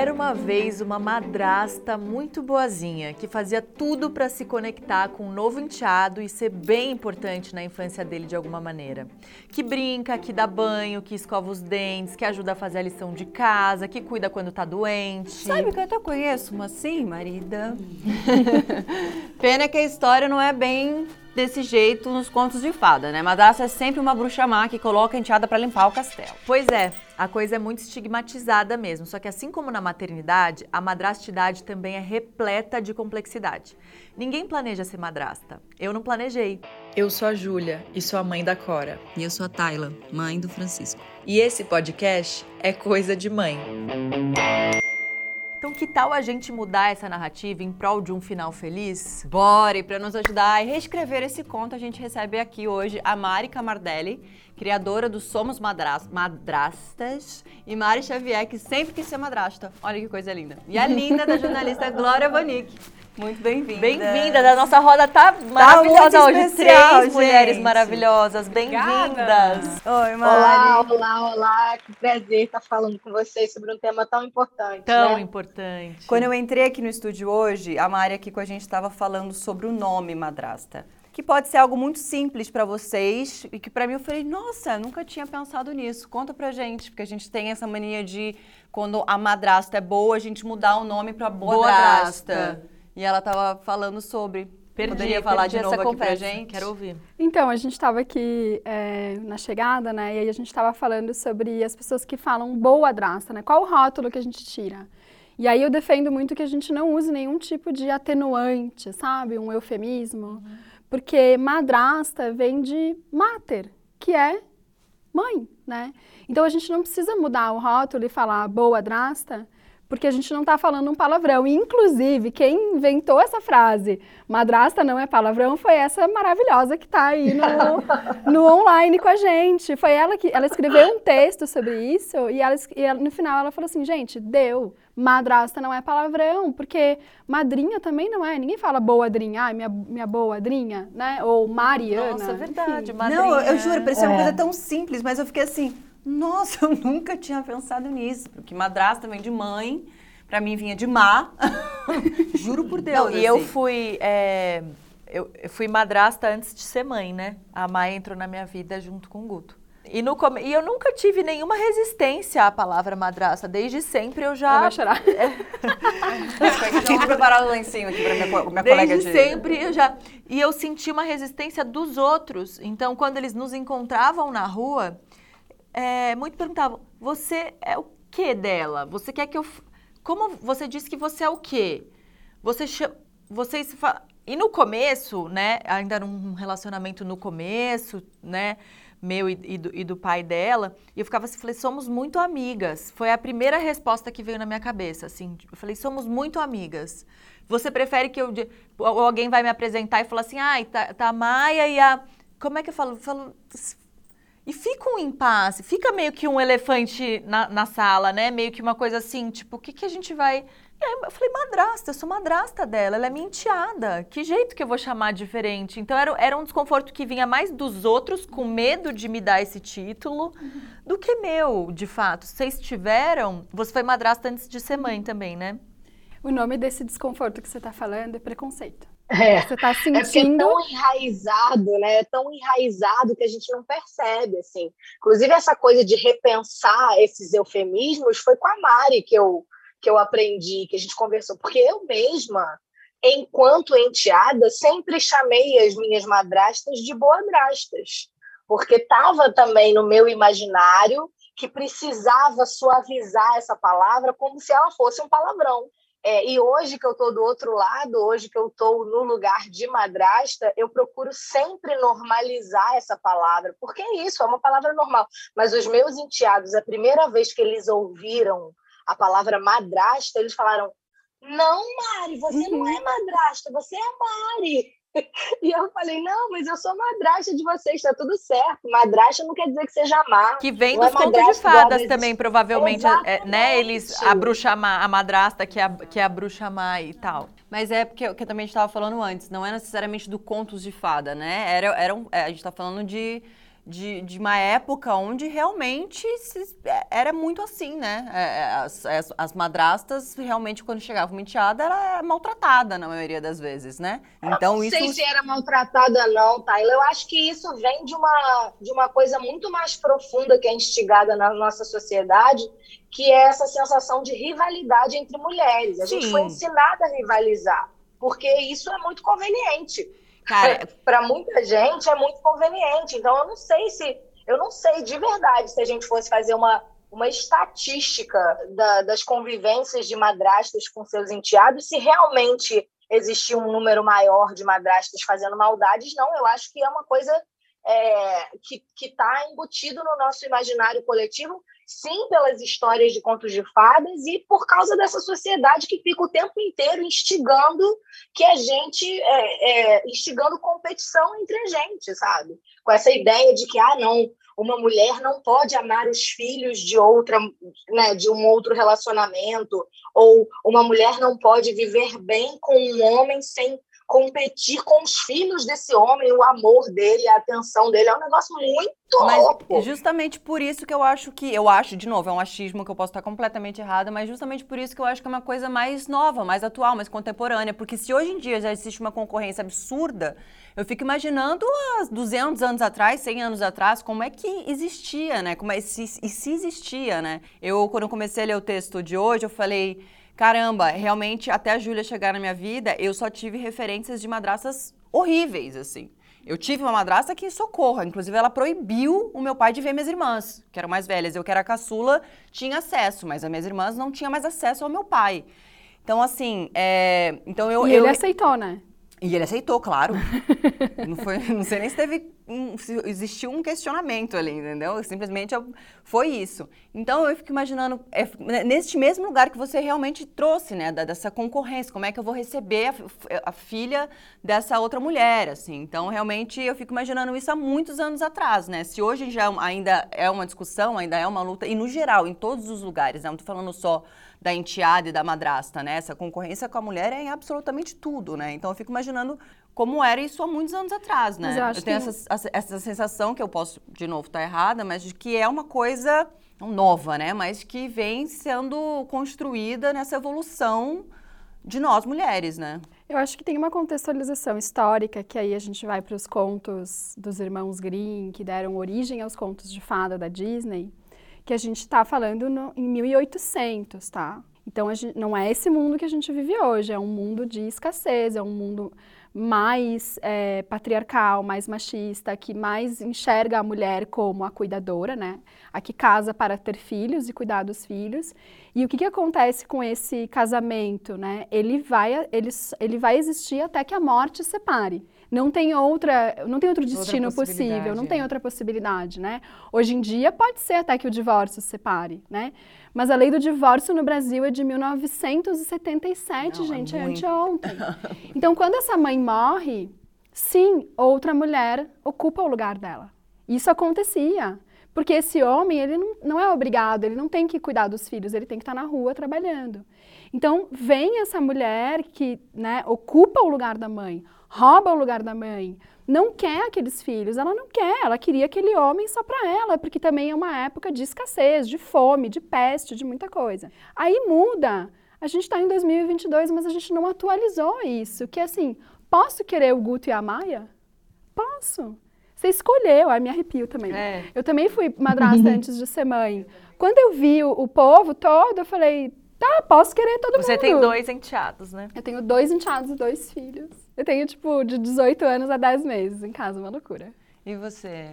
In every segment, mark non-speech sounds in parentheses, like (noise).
Era uma vez uma madrasta muito boazinha que fazia tudo para se conectar com um novo enteado e ser bem importante na infância dele de alguma maneira. Que brinca, que dá banho, que escova os dentes, que ajuda a fazer a lição de casa, que cuida quando tá doente. Sabe que eu até conheço uma assim, marida? (laughs) Pena que a história não é bem desse jeito nos contos de fada, né? Madrasta é sempre uma bruxa má que coloca a enteada para limpar o castelo. Pois é, a coisa é muito estigmatizada mesmo. Só que assim como na maternidade, a madrastidade também é repleta de complexidade. Ninguém planeja ser madrasta. Eu não planejei. Eu sou a Júlia e sou a mãe da Cora. E eu sou a Tayla, mãe do Francisco. E esse podcast é Coisa de Mãe. Então, que tal a gente mudar essa narrativa em prol de um final feliz? Bora! E para nos ajudar a reescrever esse conto, a gente recebe aqui hoje a Mari Camardelli, criadora do Somos Madras Madrastas, e Mari Xavier, que sempre quis ser madrasta. Olha que coisa linda. E a linda da jornalista Glória Bonic. Muito bem-vinda. Bem-vinda, da nossa roda tá maravilhosa tá hoje. Especial, Três gente. mulheres maravilhosas, bem-vindas. Oi, Mari. Olá, olá, olá. Que prazer estar falando com vocês sobre um tema tão importante. Tão né? importante. Quando eu entrei aqui no estúdio hoje, a Mari aqui com a gente estava falando sobre o nome madrasta. Que pode ser algo muito simples para vocês e que para mim eu falei, nossa, nunca tinha pensado nisso. Conta pra gente, porque a gente tem essa mania de quando a madrasta é boa, a gente mudar o nome para boadrasta. boadrasta. E ela estava falando sobre. Perdi, Poderia falar de novo aqui conversa. pra gente? Quero ouvir. Então, a gente estava aqui é, na chegada, né? E aí a gente estava falando sobre as pessoas que falam boa draça, né? Qual o rótulo que a gente tira? E aí eu defendo muito que a gente não use nenhum tipo de atenuante, sabe? Um eufemismo. Uhum. Porque madrasta vem de mater, que é mãe, né? Então a gente não precisa mudar o rótulo e falar boa drasta, porque a gente não está falando um palavrão. inclusive, quem inventou essa frase, madrasta não é palavrão, foi essa maravilhosa que está aí no, (laughs) no online com a gente. Foi ela que ela escreveu um texto sobre isso e, ela, e ela, no final ela falou assim, gente, deu. Madrasta não é palavrão, porque madrinha também não é. Ninguém fala boadrinha, ai, minha, minha boadrinha, né? Ou Mariana. Nossa, é verdade, madrinha. Não, eu juro, parecia é. uma coisa tão simples, mas eu fiquei assim, nossa, (laughs) eu nunca tinha pensado nisso. Porque madrasta vem de mãe, para mim vinha de má. (laughs) Juro por Deus. Não, assim. E eu fui. É, eu, eu, fui madrasta antes de ser mãe, né? A Maia entrou na minha vida junto com o Guto. E, no, e eu nunca tive nenhuma resistência à palavra madrasta. Desde sempre eu já. Eu vai chorar. (laughs) É. Tem que preparar o lencinho aqui para minha, minha Desde colega de. Desde sempre eu já. E eu senti uma resistência dos outros. Então, quando eles nos encontravam na rua, é, muito perguntavam: você é o que dela? Você quer que eu. Como você disse que você é o quê? Você chama. Vocês. E no começo, né? Ainda num relacionamento no começo, né? Meu e, e, do, e do pai dela. E eu ficava assim, falei, somos muito amigas. Foi a primeira resposta que veio na minha cabeça, assim. Eu falei, somos muito amigas. Você prefere que eu. Alguém vai me apresentar e falar assim, ai, ah, tá, tá a Maia e a. Como é que eu falo? Eu falo e fica um impasse, fica meio que um elefante na, na sala, né? Meio que uma coisa assim, tipo, o que, que a gente vai. eu falei, madrasta, eu sou madrasta dela, ela é minha enteada. Que jeito que eu vou chamar diferente? Então era, era um desconforto que vinha mais dos outros, com medo de me dar esse título, uhum. do que meu, de fato. Vocês tiveram. Você foi madrasta antes de ser mãe também, né? O nome desse desconforto que você está falando é preconceito. É, Você está sentindo. É, é tão enraizado, né? É tão enraizado que a gente não percebe, assim. Inclusive, essa coisa de repensar esses eufemismos foi com a Mari que eu, que eu aprendi, que a gente conversou. Porque eu mesma, enquanto enteada, sempre chamei as minhas madrastas de boadrastas. Porque estava também no meu imaginário que precisava suavizar essa palavra como se ela fosse um palavrão. É, e hoje que eu estou do outro lado, hoje que eu estou no lugar de madrasta, eu procuro sempre normalizar essa palavra, porque é isso, é uma palavra normal. Mas os meus enteados, a primeira vez que eles ouviram a palavra madrasta, eles falaram: Não, Mari, você uhum. não é madrasta, você é Mari. (laughs) E eu falei, não, mas eu sou madrasta de vocês, tá tudo certo. Madrasta não quer dizer que seja má. Que vem dos é contos de fadas também, provavelmente, é, né? Eles, a bruxa má, a madrasta que é a, que é a bruxa má e tal. Mas é porque que eu também estava falando antes, não é necessariamente do contos de fada, né? Era, era um, é, a gente está falando de de, de uma época onde realmente se- é, era muito assim, né? É, é, As, as, as madrastas realmente, quando chegavam uma enteada, era maltratada na maioria das vezes, né? Então não isso. sei se era maltratada não, Taylor. Eu acho que isso vem de uma, de uma coisa muito mais profunda que é instigada na nossa sociedade, que é essa sensação de rivalidade entre mulheres. A gente Sim. foi ensinada a rivalizar, porque isso é muito conveniente. Cara, Para muita gente é muito conveniente. Então eu não sei se eu não sei de verdade se a gente fosse fazer uma uma estatística da- das convivências de madrastas com seus enteados, se realmente existia um número maior de madrastas fazendo maldades, não. Eu acho que é uma coisa é, que está embutido no nosso imaginário coletivo, sim, pelas histórias de contos de fadas e por causa dessa sociedade que fica o tempo inteiro instigando que a gente é, é, instigando competição entre a gente, sabe? Com essa ideia de que ah não, uma mulher não pode amar os filhos de outra, né, de um outro relacionamento, ou uma mulher não pode viver bem com um homem sem competir com os filhos desse homem, o amor dele, a atenção dele, é um negócio muito louco. Mas justamente por isso que eu acho que. Eu acho, de novo, é um achismo que eu posso estar completamente errada, mas justamente por isso que eu acho que é uma coisa mais nova, mais atual, mais contemporânea. Porque se hoje em dia já existe uma concorrência absurda, eu fico imaginando há 200 anos atrás, 100 anos atrás, como é que existia, né? Como é, se, e se existia, né? Eu, quando eu comecei a ler o texto de hoje, eu falei. Caramba, realmente, até a Júlia chegar na minha vida, eu só tive referências de madraças horríveis, assim. Eu tive uma madrasta que socorra, inclusive ela proibiu o meu pai de ver minhas irmãs, que eram mais velhas. Eu que era caçula, tinha acesso, mas as minhas irmãs não tinham mais acesso ao meu pai. Então, assim, é... então eu, e eu... ele aceitou, né? E ele aceitou, claro. (laughs) não, foi, não sei nem se teve. Um- existiu um questionamento ali, entendeu? Simplesmente eu- foi isso. Então eu fico imaginando, é, né, neste mesmo lugar que você realmente trouxe, né? da- dessa concorrência, como é que eu vou receber a, a filha dessa outra mulher, assim. Então realmente eu fico imaginando isso há muitos anos atrás, né? Se hoje já ainda é uma discussão, ainda é uma luta, e no geral, em todos os lugares, né? Não tô falando só da enteada e da madrasta, né? Essa concorrência com a mulher é em absolutamente tudo, né? Então eu fico imaginando como era isso há muitos anos atrás, né? Mas eu acho tenho que- essa, essa sensação que eu posso, de novo, estar errada, mas de que é uma coisa não nova, né? Mas que vem sendo construída nessa evolução de nós mulheres, né? Eu acho que tem uma contextualização histórica, que aí a gente vai para os contos dos irmãos Grimm, que deram origem aos contos de fada da Disney, que a gente está falando no- em 1800, tá? Então, a gente- não é esse mundo que a gente vive hoje, é um mundo de escassez, é um mundo mais é, patriarcal, mais machista, que mais enxerga a mulher como a cuidadora, né? A que casa para ter filhos e cuidar dos filhos. E o que, que acontece com esse casamento, né? Ele vai, ele, ele vai existir até que a morte separe. Não tem outra, não tem outro destino possível, não tem é. outra possibilidade, né? Hoje em dia pode ser até que o divórcio separe, né? Mas a lei do divórcio no Brasil é de 1977, Não, é gente, é muito. anteontem. (laughs) Então, quando essa mãe morre, sim, outra mulher ocupa o lugar dela. Isso acontecia. Porque esse homem, ele não, não é obrigado, ele não tem que cuidar dos filhos, ele tem que estar na rua trabalhando. Então, vem essa mulher que né, ocupa o lugar da mãe, rouba o lugar da mãe, não quer aqueles filhos, ela não quer, ela queria aquele homem só para ela, porque também é uma época de escassez, de fome, de peste, de muita coisa. Aí muda. A gente está em 2022, mas a gente não atualizou isso, que é assim, posso querer o Guto e a Maia? Posso. Você escolheu, aí me arrepio também. É. Eu também fui madrasta (laughs) antes de ser mãe. Quando eu vi o, o povo todo, eu falei, tá, posso querer todo Você mundo. tem dois enteados, né? Eu tenho dois enteados e dois filhos. Eu tenho, tipo, de 18 anos a 10 meses em casa, uma loucura. E você?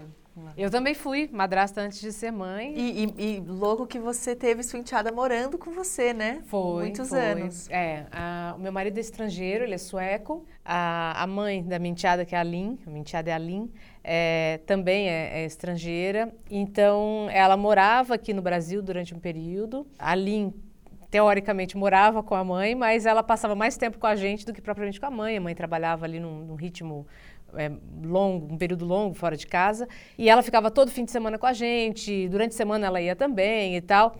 Eu também fui madrasta antes de ser mãe. E, e, e louco que você teve sua enteada morando com você, né? Foi. Muitos foi. anos. É. a- o meu marido é estrangeiro, ele é sueco. A, a mãe da minha enteada, que é a Lin, a minha enteada é a Lin, é, também é, é estrangeira. Então, ela morava aqui no Brasil durante um período. A Lin, teoricamente, morava com a mãe, mas ela passava mais tempo com a gente do que propriamente com a mãe. A mãe trabalhava ali num, num ritmo é, longo, um período longo fora de casa. E ela ficava todo fim de semana com a gente, durante a semana ela ia também e tal.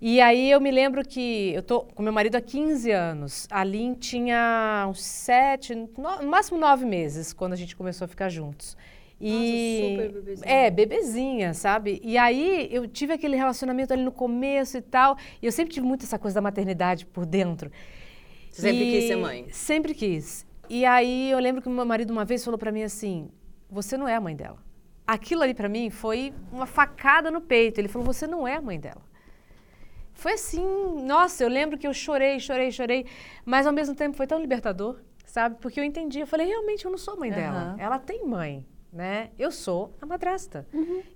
E aí eu me lembro que eu tô com meu marido há 15 anos. A Lin tinha uns sete, no, no máximo nove meses quando a gente começou a ficar juntos. E super bebezinha. é, bebezinha, sabe? E aí eu tive aquele relacionamento ali no começo e tal. E eu sempre tive muito essa coisa da maternidade por dentro. Você sempre E- quis ser mãe? Sempre quis. E aí eu lembro que meu marido uma vez falou pra mim assim: "Você não é a mãe dela". Aquilo ali pra mim foi uma facada no peito. Ele falou: "Você não é a mãe dela". Foi assim, nossa, eu lembro que eu chorei, chorei, chorei, mas ao mesmo tempo foi tão libertador, sabe? Porque eu entendi, eu falei, realmente eu não sou mãe dela. Ela tem mãe, né? Eu sou a madrasta.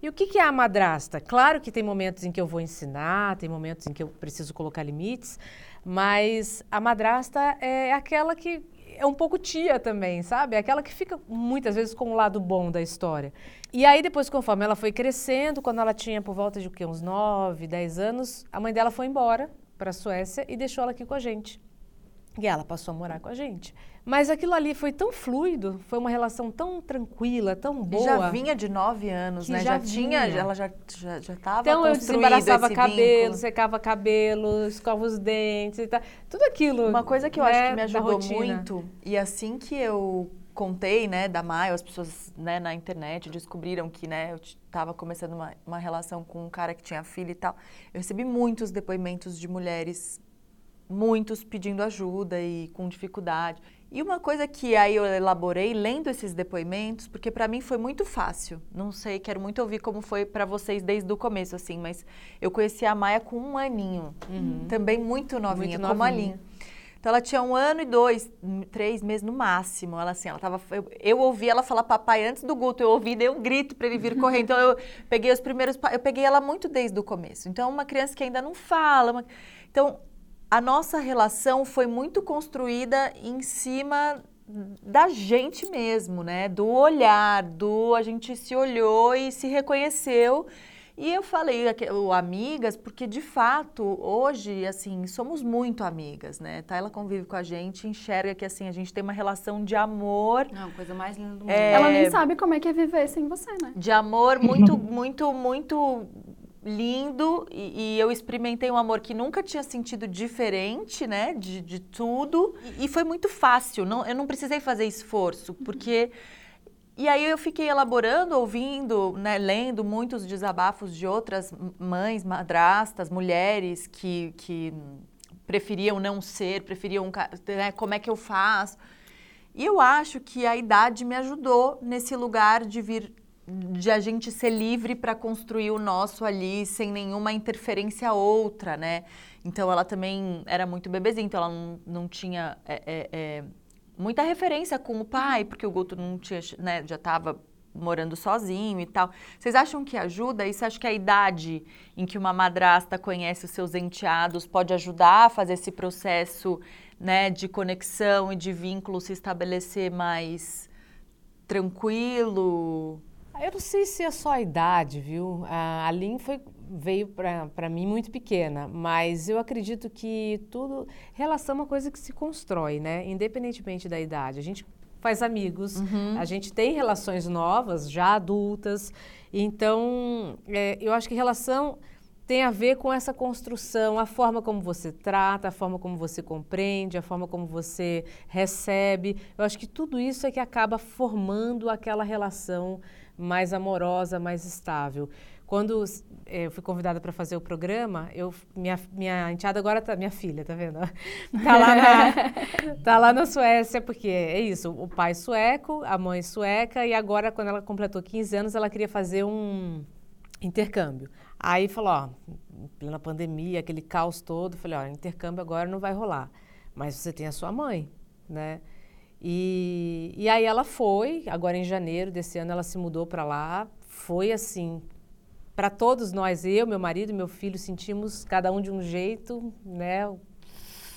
E o que, que é a madrasta? Claro que tem momentos em que eu vou ensinar, tem momentos em que eu preciso colocar limites, mas a madrasta é aquela que é um pouco tia também, sabe? É aquela que fica muitas vezes com o lado bom da história. E aí depois, conforme ela foi crescendo, quando ela tinha por volta de o quê? uns 9, 10 anos, a mãe dela foi embora para a Suécia e deixou ela aqui com a gente. E ela passou a morar com a gente. Mas aquilo ali foi tão fluido, foi uma relação tão tranquila, tão E boa. já vinha de nove anos, né? já Já, tinha, ela já já já estava Então eu desembaraçava cabelo, vínculo. secava cabelo, escova os dentes e tal. Tudo aquilo. Uma coisa que eu né, acho que me ajudou muito, e assim que eu contei, né, da Maio, as pessoas, né, na internet descobriram que, né, eu estava começando uma, uma relação com um cara que tinha filho e tal. Eu recebi muitos depoimentos de mulheres, muitos pedindo ajuda e com dificuldade. E uma coisa que aí eu elaborei lendo esses depoimentos, porque para mim foi muito fácil. Não sei, quero muito ouvir como foi para vocês desde o começo, assim, mas eu conheci a Maia com um aninho, também muito novinha, como a novinha. Lin. Então ela tinha um ano e dois, hum, três meses no máximo. Ela assim, ela tava. Eu, eu ouvi ela falar papai antes do Guto, eu ouvi, dei um grito para ele vir (laughs) correr. Então eu peguei os primeiros. Eu peguei ela muito desde o começo. Então, uma criança que ainda não fala. uma- Então, a nossa relação foi muito construída em cima da gente mesmo, né? Do olhar, do a gente se olhou e se reconheceu. E eu falei o amigas, porque de fato, hoje, assim, somos muito amigas, né? Tá? Ela convive com a gente, enxerga que, assim, a gente tem uma relação de amor, Não, coisa mais linda do mundo. É, Ela nem sabe como é que é viver sem você, né? de amor muito, muito, muito lindo. E, e eu experimentei um amor que nunca tinha sentido diferente, né? De, de tudo. E, e foi muito fácil. Não, eu não precisei fazer esforço, porque. E aí eu fiquei elaborando, ouvindo, né, lendo muitos desabafos de outras mães, madrastas, mulheres que, que preferiam não ser, preferiam, né, como é que eu faço. E eu acho que a idade me ajudou nesse lugar de vir, de a gente ser livre para construir o nosso ali sem nenhuma interferência outra, né? Então ela também era muito bebezinha, então ela não, não tinha é, é, é, muita referência com o pai, porque o Guto não tinha, né, já estava morando sozinho e tal. Vocês acham que ajuda? Isso acho que a idade em que uma madrasta conhece os seus enteados pode ajudar a fazer esse processo, né, de conexão e de vínculo se estabelecer mais tranquilo? Eu não sei se é só a idade, viu? A Lin foi, veio para mim muito pequena, mas eu acredito que tudo. Relação é uma coisa que se constrói, né? Independentemente da idade. A gente faz amigos, a gente tem relações novas, já adultas. Então, é, eu acho que relação tem a ver com essa construção, a forma como você trata, a forma como você compreende, a forma como você recebe. Eu acho que tudo isso é que acaba formando aquela relação mais amorosa, mais estável. Quando eh, eu fui convidada para fazer o programa, eu, minha, minha enteada agora tá, minha filha, tá vendo? (laughs) Tá lá, na, tá lá na Suécia, porque é isso, o pai sueco, a mãe sueca, e agora, quando ela completou 15 anos, ela queria fazer um intercâmbio. Aí falou, ó, em plena pandemia, aquele caos todo, falei, ó, intercâmbio agora não vai rolar, mas você tem a sua mãe, né? E, e aí ela foi, agora em janeiro desse ano ela se mudou para lá, foi assim, para todos nós, eu, meu marido, meu filho, sentimos cada um de um jeito, né?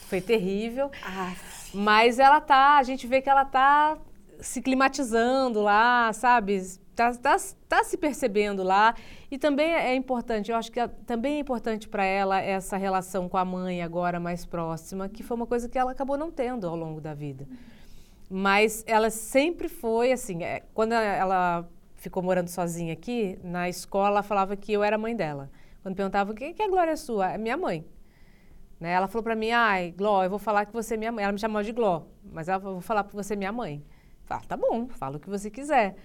Foi terrível. Mas ela tá, a gente vê que ela tá se climatizando lá, sabe? Tá, tá, tá se percebendo lá. E também é importante, eu acho que a- também é importante para ela essa relação com a mãe agora mais próxima, que foi uma coisa que ela acabou não tendo ao longo da vida. Mas ela sempre foi assim, é, quando ela ficou morando sozinha aqui, na escola ela falava que eu era mãe dela. Quando perguntava quem que é a Glória sua, é minha mãe. Né? Ela falou para mim, ai, Gló, eu vou falar que você é minha mãe. Ela me chamava de Gló, mas ela falou, vou falar que você é minha mãe. Fala, tá bom, fala o que você quiser.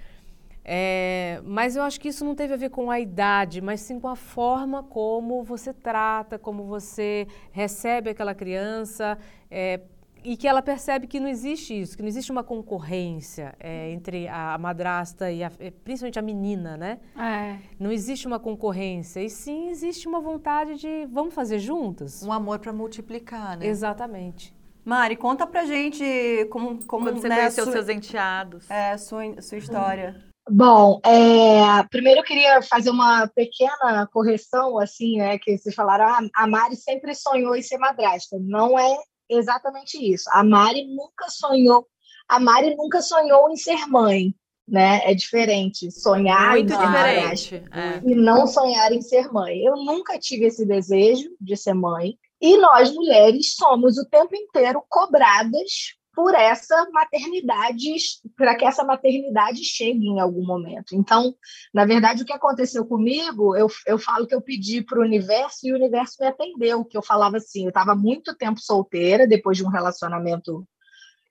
É, mas eu acho que isso não teve a ver com a idade, mas sim com a forma como você trata, como você recebe aquela criança. É, e que ela percebe que não existe isso, que não existe uma concorrência é, entre a madrasta e a, é, principalmente a menina, né? É. Não existe uma concorrência e sim existe uma vontade de vamos fazer juntas. Um amor para multiplicar, né? Exatamente. Mari, conta pra gente como, como Quando você né, conheceu sua, seus enteados. é, sua, sua história. Bom, é, primeiro eu queria fazer uma pequena correção, assim, né, que vocês falaram, ah, a Mari sempre sonhou em ser madrasta. Não é exatamente isso. A Mari nunca sonhou, a Mari nunca sonhou em ser mãe, né? É diferente sonhar Muito em diferente. é. e não sonhar em ser mãe. Eu nunca tive esse desejo de ser mãe. E nós mulheres somos o tempo inteiro cobradas por essa maternidade, para que essa maternidade chegue em algum momento. Então, na verdade, o que aconteceu comigo, eu, eu falo que eu pedi para o universo e o universo me atendeu, que eu falava assim, eu estava muito tempo solteira, depois de um relacionamento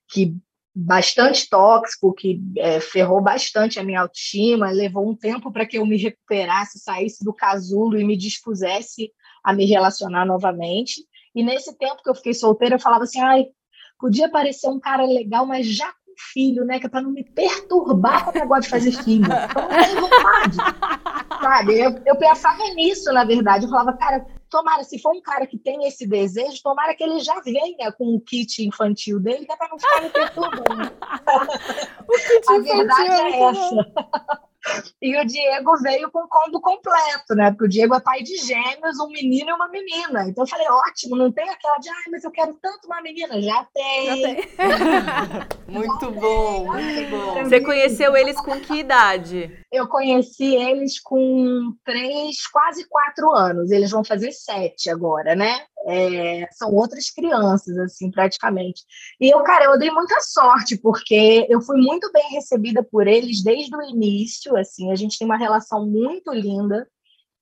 que bastante tóxico, que é, ferrou bastante a minha autoestima, levou um tempo para que eu me recuperasse, saísse do casulo e me dispusesse a me relacionar novamente. E nesse tempo que eu fiquei solteira, eu falava assim, ai, podia parecer um cara legal, mas já com filho, né? Que é para não me perturbar com o negócio de fazer filho. Então, não tenho vontade. Sabe? Eu, eu pensava nisso, na verdade. Eu falava, cara, tomara, se for um cara que tem esse desejo, tomara que ele já venha com o kit infantil dele, que é para não ficar me perturbando. (laughs) A verdade é essa. E o Diego veio com o combo completo, né? Porque o Diego é pai de gêmeos, um menino e uma menina. Então eu falei, ótimo, não tem aquela de, ai, mas eu quero tanto uma menina. Já tem. Já tem. (laughs) Muito bom, muito bom. Você conheceu eles com que idade? Eu conheci eles com três, quase quatro anos. Eles vão fazer sete agora, né? É, são outras crianças, assim, praticamente. E eu, cara, eu dei muita sorte, porque eu fui muito bem recebida por eles desde o início, assim, a gente tem uma relação muito linda.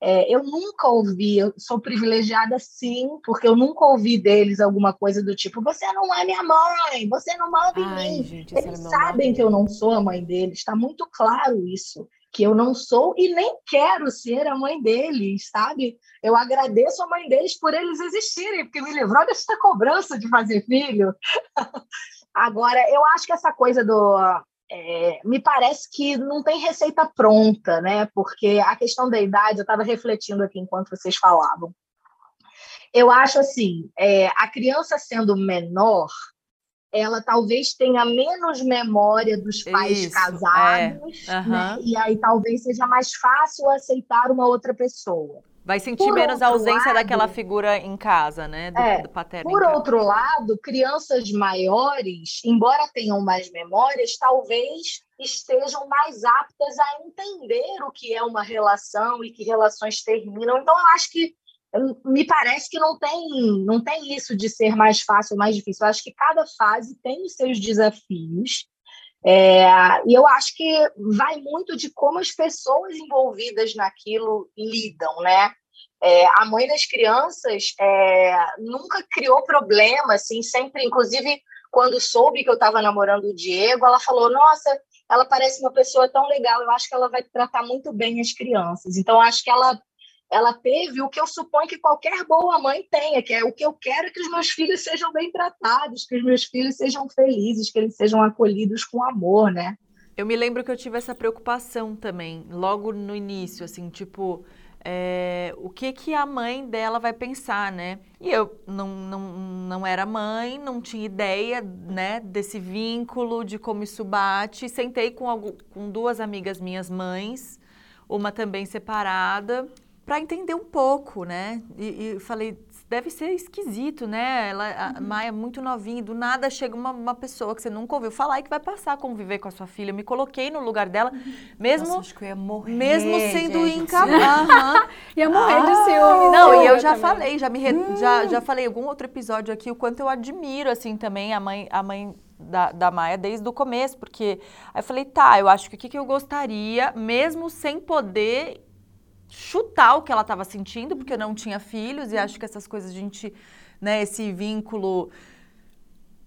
É, eu nunca ouvi, eu sou privilegiada sim, porque eu nunca ouvi deles alguma coisa do tipo: você não é minha mãe, você não manda em Ai, mim. gente, Eles sabem que eu não sou a mãe deles, está muito claro isso, que eu não sou e nem quero ser a mãe deles, sabe? Eu agradeço a mãe deles por eles existirem, porque me livrou dessa cobrança de fazer filho. (laughs) Agora, eu acho que essa coisa do. é, me parece que não tem receita pronta, né? Porque a questão da idade, eu estava refletindo aqui enquanto vocês falavam. Eu acho assim, é, a criança sendo menor, ela talvez tenha menos memória dos pais Isso, casados, é. Aham. né? E aí talvez seja mais fácil aceitar uma outra pessoa. Vai sentir Por menos a ausência lado- daquela figura em casa, né? Do, É, do paterno Por outro lado, crianças maiores, embora tenham mais memórias, talvez estejam mais aptas a entender o que é uma relação e que relações terminam. Então, eu acho que me parece que não tem, não tem isso de ser mais fácil ou mais difícil. Eu acho que cada fase tem os seus desafios. É, e eu acho que vai muito de como as pessoas envolvidas naquilo lidam, né? É, a mãe das crianças é, nunca criou problema, assim, sempre, inclusive, quando soube que eu estava namorando o Diego, ela falou: Nossa, ela parece uma pessoa tão legal, eu acho que ela vai tratar muito bem as crianças. Então, acho que ela, ela teve o que eu suponho que qualquer boa mãe tenha, que é o que eu quero é que os meus filhos sejam bem tratados, que os meus filhos sejam felizes, que eles sejam acolhidos com amor, né? Eu me lembro que eu tive essa preocupação também, logo no início, assim, tipo, é, o que que a mãe dela vai pensar, né? E eu não, não, não era mãe, não tinha ideia, né, desse vínculo, de como isso bate. Sentei com, algu- com duas amigas minhas mães, uma também separada, para entender um pouco, né? E, e falei, deve ser esquisito, né? Ela, a Maia é muito novinha, e do nada chega uma, uma pessoa que você nunca ouviu falar e que vai passar a conviver com a sua filha. Eu me coloquei no lugar dela, mesmo, Nossa, acho que eu ia morrer. mesmo sendo incapaz. (laughs) Ia morrer de Ah, ciúme. Não, né? e eu já também. falei, já me re- já, já falei em algum outro episódio aqui o quanto eu admiro assim também a mãe a mãe da, da Maia desde o começo, porque aí eu falei, tá, eu acho que o que, que eu gostaria, mesmo sem poder chutar o que ela estava sentindo, porque eu não tinha filhos e acho que essas coisas a gente, né, esse vínculo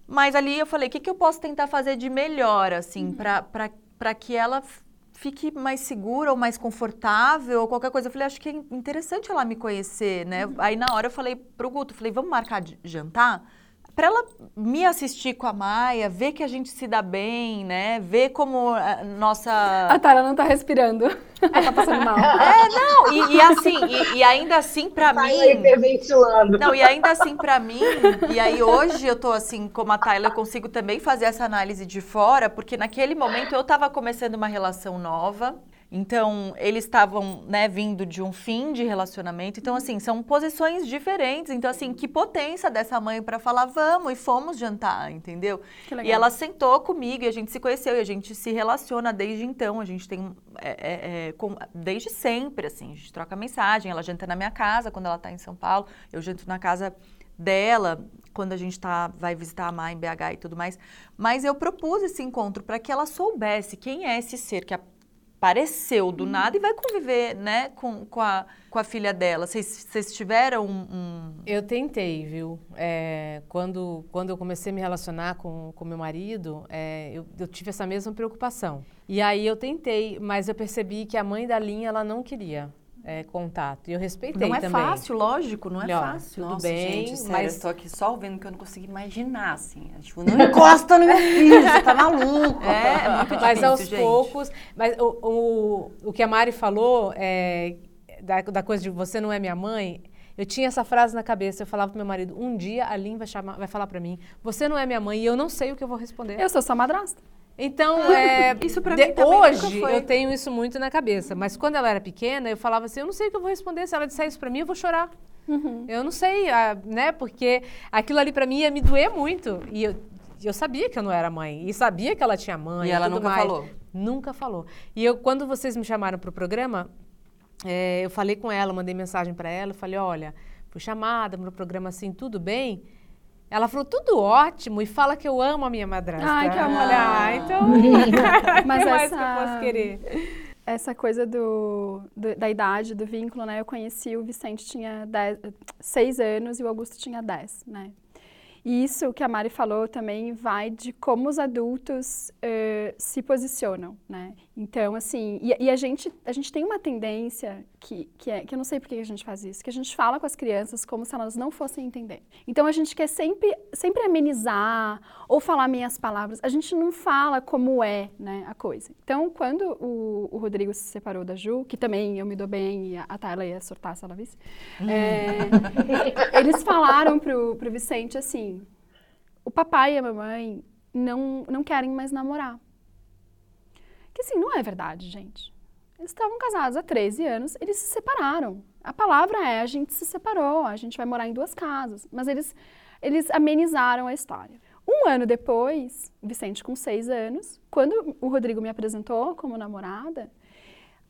mas ali eu falei, o que, que eu posso tentar fazer de melhor, assim, para que ela fique mais segura ou mais confortável ou qualquer coisa. Eu falei, acho que é interessante ela me conhecer, né? Aí na hora eu falei pro Guto, falei, vamos marcar de jantar? Pra ela me assistir com a Maia, ver que a gente se dá bem, né? Ver como a nossa... A Tara não tá respirando. (laughs) Ela tá passando mal. É, não, e, e assim, e, e ainda assim pra Tá mim... hiperventilando. Não, e ainda assim pra mim, e aí hoje eu tô assim, como a Tayla, eu consigo também fazer essa análise de fora, porque naquele momento eu tava começando uma relação nova. Então, eles estavam, né, vindo de um fim de relacionamento. Então, assim, são posições diferentes. Então, assim, que potência dessa mãe pra falar, vamos, e fomos jantar, entendeu? Que legal. E ela sentou comigo e a gente se conheceu e a gente se relaciona desde então. A gente tem. é, é, é, com- desde sempre, assim, a gente troca mensagem. Ela janta na minha casa quando ela tá em São Paulo. Eu janto na casa dela quando a gente tá, vai visitar a mãe em BH e tudo mais. Mas eu propus esse encontro para que ela soubesse quem é esse ser que apareceu do nada e vai conviver, né, com, com, a, com a filha dela. Vocês vocês tiveram um, um- Eu tentei, viu? É, quando, quando eu comecei a me relacionar com com meu marido, é, eu, eu tive essa mesma preocupação. E aí eu tentei, mas eu percebi que a mãe da linha ela não queria é, contato. E eu respeitei Não é também. fácil, lógico, não é Olha, fácil. Tudo Nossa, bem, gente, sério, mas- eu tô aqui só ouvindo que eu não consigo imaginar, assim. É, Tipo, não (laughs) encosta no meu filho, você tá maluco. É, é muito (laughs) difícil, Mas aos gente. poucos. Mas o, o, o que a Mari falou, é, da, da coisa de você não é minha mãe, eu tinha essa frase na cabeça. Eu falava pro meu marido: um dia a Lin vai, chamar, vai falar pra mim, você não é minha mãe, e eu não sei o que eu vou responder. Eu sou sua madrasta. Então, é, Isso pra de- mim hoje eu tenho isso muito na cabeça. Mas quando ela era pequena, eu falava assim: eu não sei o que eu vou responder. Se ela disser isso pra mim, eu vou chorar. Uhum. Eu não sei, ah, né? Porque aquilo ali pra mim ia me doer muito. E eu, eu sabia que eu não era mãe. E sabia que ela tinha mãe. E ela tudo nunca mais. falou? Nunca falou. E eu, quando vocês me chamaram pro programa, é, eu falei com ela, mandei mensagem pra ela. Eu falei: olha, fui chamada pro programa assim, tudo bem? Ela falou, tudo ótimo, e fala que eu amo a minha madrasta. Ai, que amor. falei, ah, então, Mas (laughs) que (laughs) mais que eu essa- posso querer? Essa coisa do, do- da idade, do vínculo, né? Eu conheci o Vicente tinha 10, 6 anos e o Augusto tinha 10, né? E isso que a Mari falou também vai de como os adultos eh, se posicionam, né? Então, assim, e, e a, gente, a gente tem uma tendência que, que, é, que eu não sei por que a gente faz isso, que a gente fala com as crianças como se elas não fossem entender. Então, a gente quer sempre, sempre amenizar ou falar meias palavras. A gente não fala como é, né, a coisa. Então, quando o, o Rodrigo se separou da Ju, que também eu me dou bem e a, a Tayla ia surtar se ela visse, é, (laughs) eles falaram pro, pro Vicente assim, o papai e a mamãe não, não querem mais namorar. Que assim, não é verdade, gente. Eles estavam casados há 13 anos, eles se separaram. A palavra é, a gente se separou, a gente vai morar em duas casas. Mas eles, eles amenizaram a história. Um ano depois, Vicente com seis anos, quando o Rodrigo me apresentou como namorada,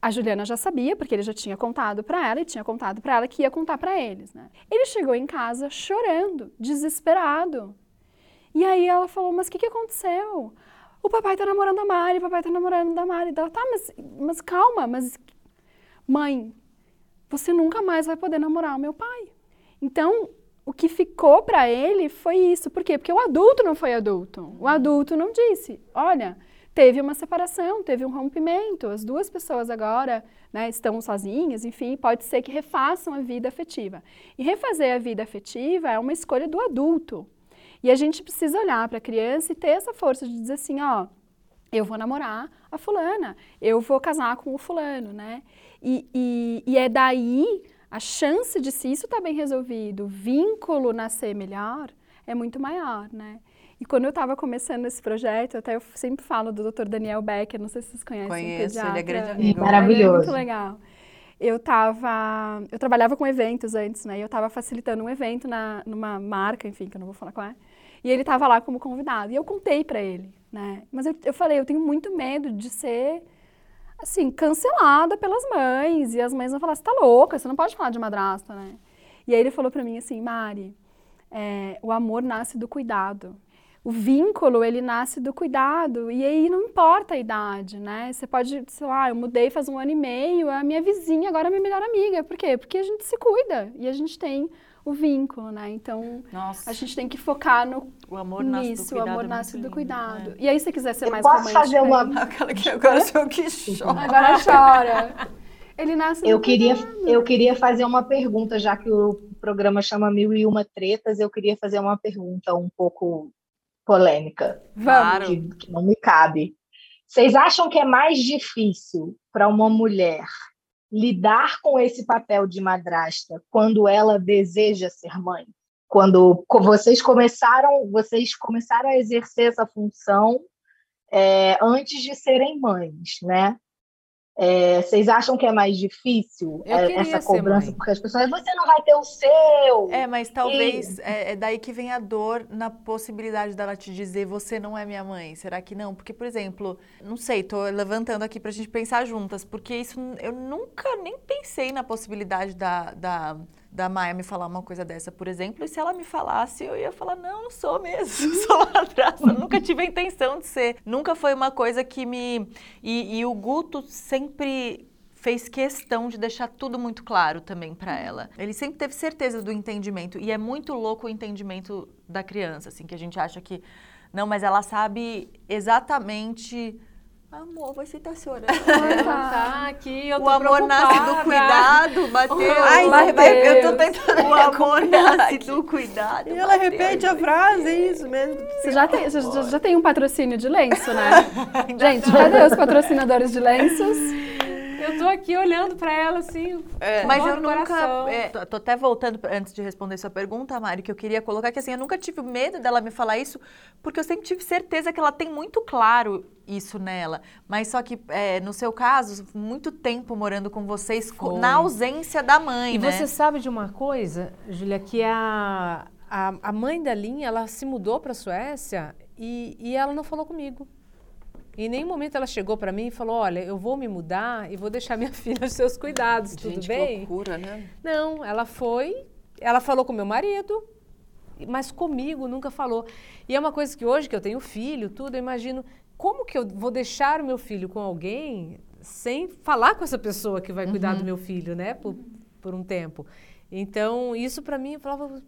a Juliana já sabia, porque ele já tinha contado para ela e tinha contado para ela que ia contar para eles, né? Ele chegou em casa chorando, desesperado. E aí ela falou: Mas o que, que aconteceu? O papai tá namorando a Mari, o papai tá namorando a Mari. Ela, tá, mas, mas calma, mas. Mãe, você nunca mais vai poder namorar o meu pai. Então, o que ficou para ele foi isso. Por quê? Porque o adulto não foi adulto. O adulto não disse: Olha, teve uma separação, teve um rompimento, as duas pessoas agora né, estão sozinhas, enfim, pode ser que refaçam a vida afetiva. E refazer a vida afetiva é uma escolha do adulto. E a gente precisa olhar para a criança e ter essa força de dizer assim, ó, eu vou namorar a fulana, eu vou casar com o fulano, né? E, e, e é daí a chance de se isso está bem resolvido, o vínculo nascer melhor, é muito maior, né? E quando eu estava começando esse projeto, até eu sempre falo do Dr. Daniel Becker, não sei se vocês conhecem. Conheço, um ele é grande amigo. Maravilhoso. É muito legal. Eu tava, eu trabalhava com eventos antes, né? E eu estava facilitando um evento na, numa marca, enfim, que eu não vou falar qual é. E ele estava lá como convidado. E eu contei para ele, né? Mas eu, eu falei, eu tenho muito medo de ser, assim, cancelada pelas mães. E as mães vão falar, você tá louca, você não pode falar de madrasta, né? E aí ele falou para mim assim, Mari, é, o amor nasce do cuidado. o vínculo, ele nasce do cuidado. E aí não importa a idade, né? Você pode, sei lá, eu mudei faz um ano e meio, a minha vizinha agora é minha melhor amiga. Por quê? Porque a gente se cuida e a gente tem o vínculo, né? Então, Nossa. a gente tem que focar no, O amor nasce nisso, do cuidado. o amor é nasce do lindo, cuidado. né? E aí, se você quiser ser Eu mais posso romântica... fazer uma- Aquela que agora sou eu que choro. Agora chora. Ele nasce Eu queria, cuidado. eu queria fazer uma pergunta, já que o programa chama Mil e Uma Tretas, eu queria fazer uma pergunta um pouco polêmica, Claro. que, que não me cabe. Vocês acham que é mais difícil para uma mulher lidar com esse papel de madrasta quando ela deseja ser mãe? Quando vocês começaram, vocês começaram a exercer essa função é, antes de serem mães, né? É, vocês acham que é mais difícil é, essa cobrança? Porque as pessoas, você não vai ter o seu. É, mas talvez é, é daí que vem a dor na possibilidade dela te dizer você não é minha mãe. Será que não? Porque, por exemplo, não sei, tô levantando aqui pra gente pensar juntas, porque isso eu nunca nem pensei na possibilidade da, da, da Maia me falar uma coisa dessa, por exemplo, e se ela me falasse, eu ia falar, não, não sou mesmo, (laughs) sou madrasta, nunca tive a intenção de ser. Nunca foi uma coisa que me. E, e o Guto sempre fez questão de deixar tudo muito claro também pra ela. Ele sempre teve certeza do entendimento e é muito louco o entendimento da criança, assim, que a gente acha que não, mas ela sabe exatamente Amor, você tá chorando. (laughs) Tá aqui, eu tô o amor nasce do preocupada. cuidado, (laughs) bateu. Ai, Bateu. vai- eu tô tentando o amor nasce do cuidado. E ela repete a frase, é isso mesmo. Você já tem, você já, já tem um patrocínio de lenço, né? (laughs) Gente, cadê os patrocinadores de lenços? Eu tô aqui olhando pra ela assim. Mas dor eu nunca. é, tô, tô até voltando pra- antes de responder sua pergunta, Mari, que eu queria colocar que assim, eu nunca tive medo dela me falar isso, porque eu sempre tive certeza que ela tem muito claro isso nela. Mas só que, é, no seu caso, muito tempo morando com vocês, Foi. na ausência da mãe, E né? você sabe de uma coisa, Júlia, que a, a, a mãe da Linha, ela se mudou para a Suécia e, e ela não falou comigo. Em nenhum momento ela chegou para mim e falou, olha, eu vou me mudar e vou deixar minha (laughs) filha aos seus cuidados, tudo Gente, bem? que loucura, né? Não, ela foi, ela falou com meu marido, mas comigo nunca falou. E é uma coisa que hoje que eu tenho filho, tudo, eu imagino como que eu vou deixar o meu filho com alguém sem falar com essa pessoa que vai cuidar do meu filho, né, por, por um tempo. Então, isso para mim, eu falava,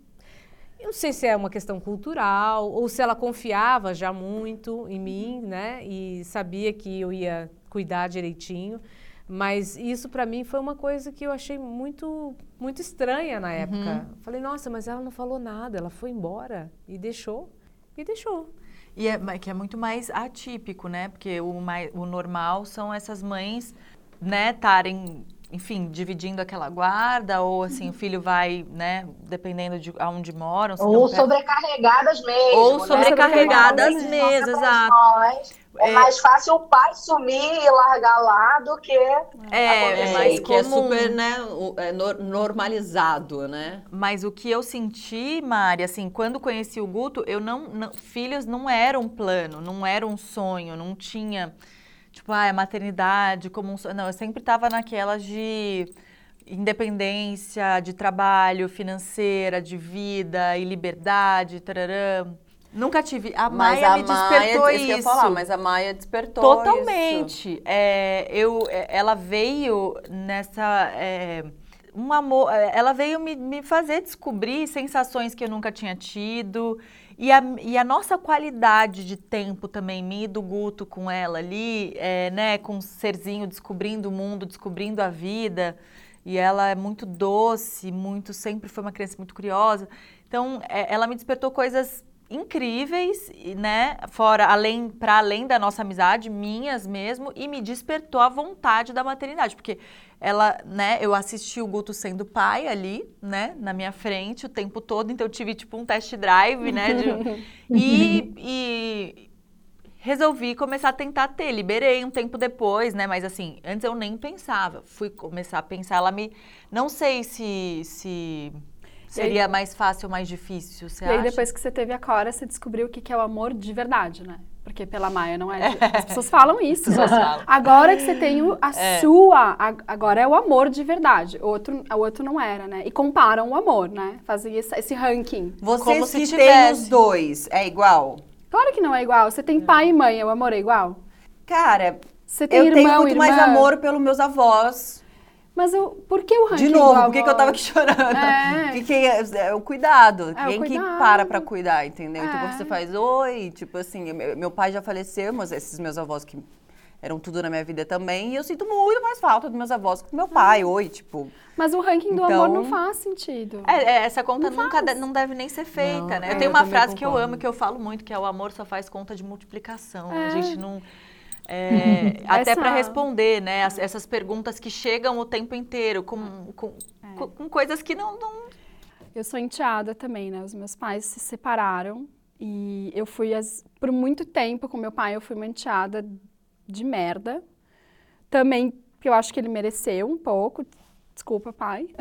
não sei se é uma questão cultural ou se ela confiava já muito em mim, né, e sabia que eu ia cuidar direitinho. Mas isso para mim foi uma coisa que eu achei muito muito estranha na época. Falei, nossa, mas ela não falou nada, ela foi embora e deixou. E deixou. E é, que é muito mais atípico, né? Porque o, mai- o normal são essas mães, né, estarem, enfim, dividindo aquela guarda, ou assim, o filho vai, né, dependendo de aonde moram. Ou sobrecarregadas mesmo. Ou né? sobrecarregadas Normalmente, mesmo, exato. É É. mais fácil o pai sumir e largar lá do que. É, é acontecer. mais que é super, né, é nor- normalizado, né? Mas o que eu senti, Mari, assim, quando conheci o Guto, eu não, não- filhos não era um plano, não era um sonho, não tinha, tipo, ah, a maternidade como um. Não, eu sempre estava naquelas de independência, de trabalho, financeira, de vida e liberdade, tararã. Nunca tive. A Mas Maia a me despertou Maia, isso. isso que eu falar, mas a Maia despertou isso. Totalmente. É, eu, é, ela veio nessa. é, um amor, é, ela veio me, me fazer descobrir sensações que eu nunca tinha tido. E a, e a nossa qualidade de tempo também, me e do Guto com ela ali, é, né, com o serzinho descobrindo o mundo, descobrindo a vida. E ela é muito doce, muito sempre foi uma criança muito curiosa. Então, é, ela me despertou coisas incríveis, né? Fora, além, para além da nossa amizade, minhas mesmo, e me despertou a vontade da maternidade, porque ela, né? Eu assisti o Guto sendo pai ali, né? Na minha frente o tempo todo, então eu tive tipo um test drive, né? de- (laughs) e, e resolvi começar a tentar ter. Liberei um tempo depois, né? Mas assim, antes eu nem pensava. Fui começar a pensar, ela me. Não sei se. se seria mais fácil ou mais difícil, você e aí, acha? depois que você teve a Cora, você descobriu o que que é o amor de verdade, né? Porque pela Maia não é. (laughs) de- As pessoas falam isso. As pessoas falam. Agora que você tem o- a sua, a- agora é o amor de verdade. O outro, o outro não era, né? E comparam o amor, né? Fazem esse, esse ranking. Como Vocês se que têm tivesse. os dois, é igual? Claro que não é igual. Você tem pai e mãe, o amor é igual? Cara, Você tem eu irmão, tenho muito irmã? mais amor pelos meus avós. Mas eu, por que o ranking De novo, amor? por que, que eu tava aqui chorando? É. Porque quem é, é o cuidado. É, o quem que para pra cuidar, entendeu? Então É. você faz oi, tipo assim, meu, meu pai já faleceu, mas esses meus avós que eram tudo na minha vida também, e eu sinto muito mais falta dos meus avós que do meu pai, oi, tipo. Mas o ranking do amor não Então- faz sentido. É, é, essa conta Não nunca de- não deve nem ser feita, Não, né? é, Eu tenho eu uma frase que eu concordo. amo, que eu falo muito, que é o amor só faz conta de multiplicação. É. A gente não... é, até Essa- para responder, né? as- essas perguntas que chegam o tempo inteiro, com, com, É. com- com coisas que não, não Eu sou enteada também, né? Os meus pais se separaram e eu fui, as- por muito tempo com meu pai, eu fui uma enteada de merda. Também, porque eu acho que ele mereceu um pouco. Desculpa, pai. (laughs)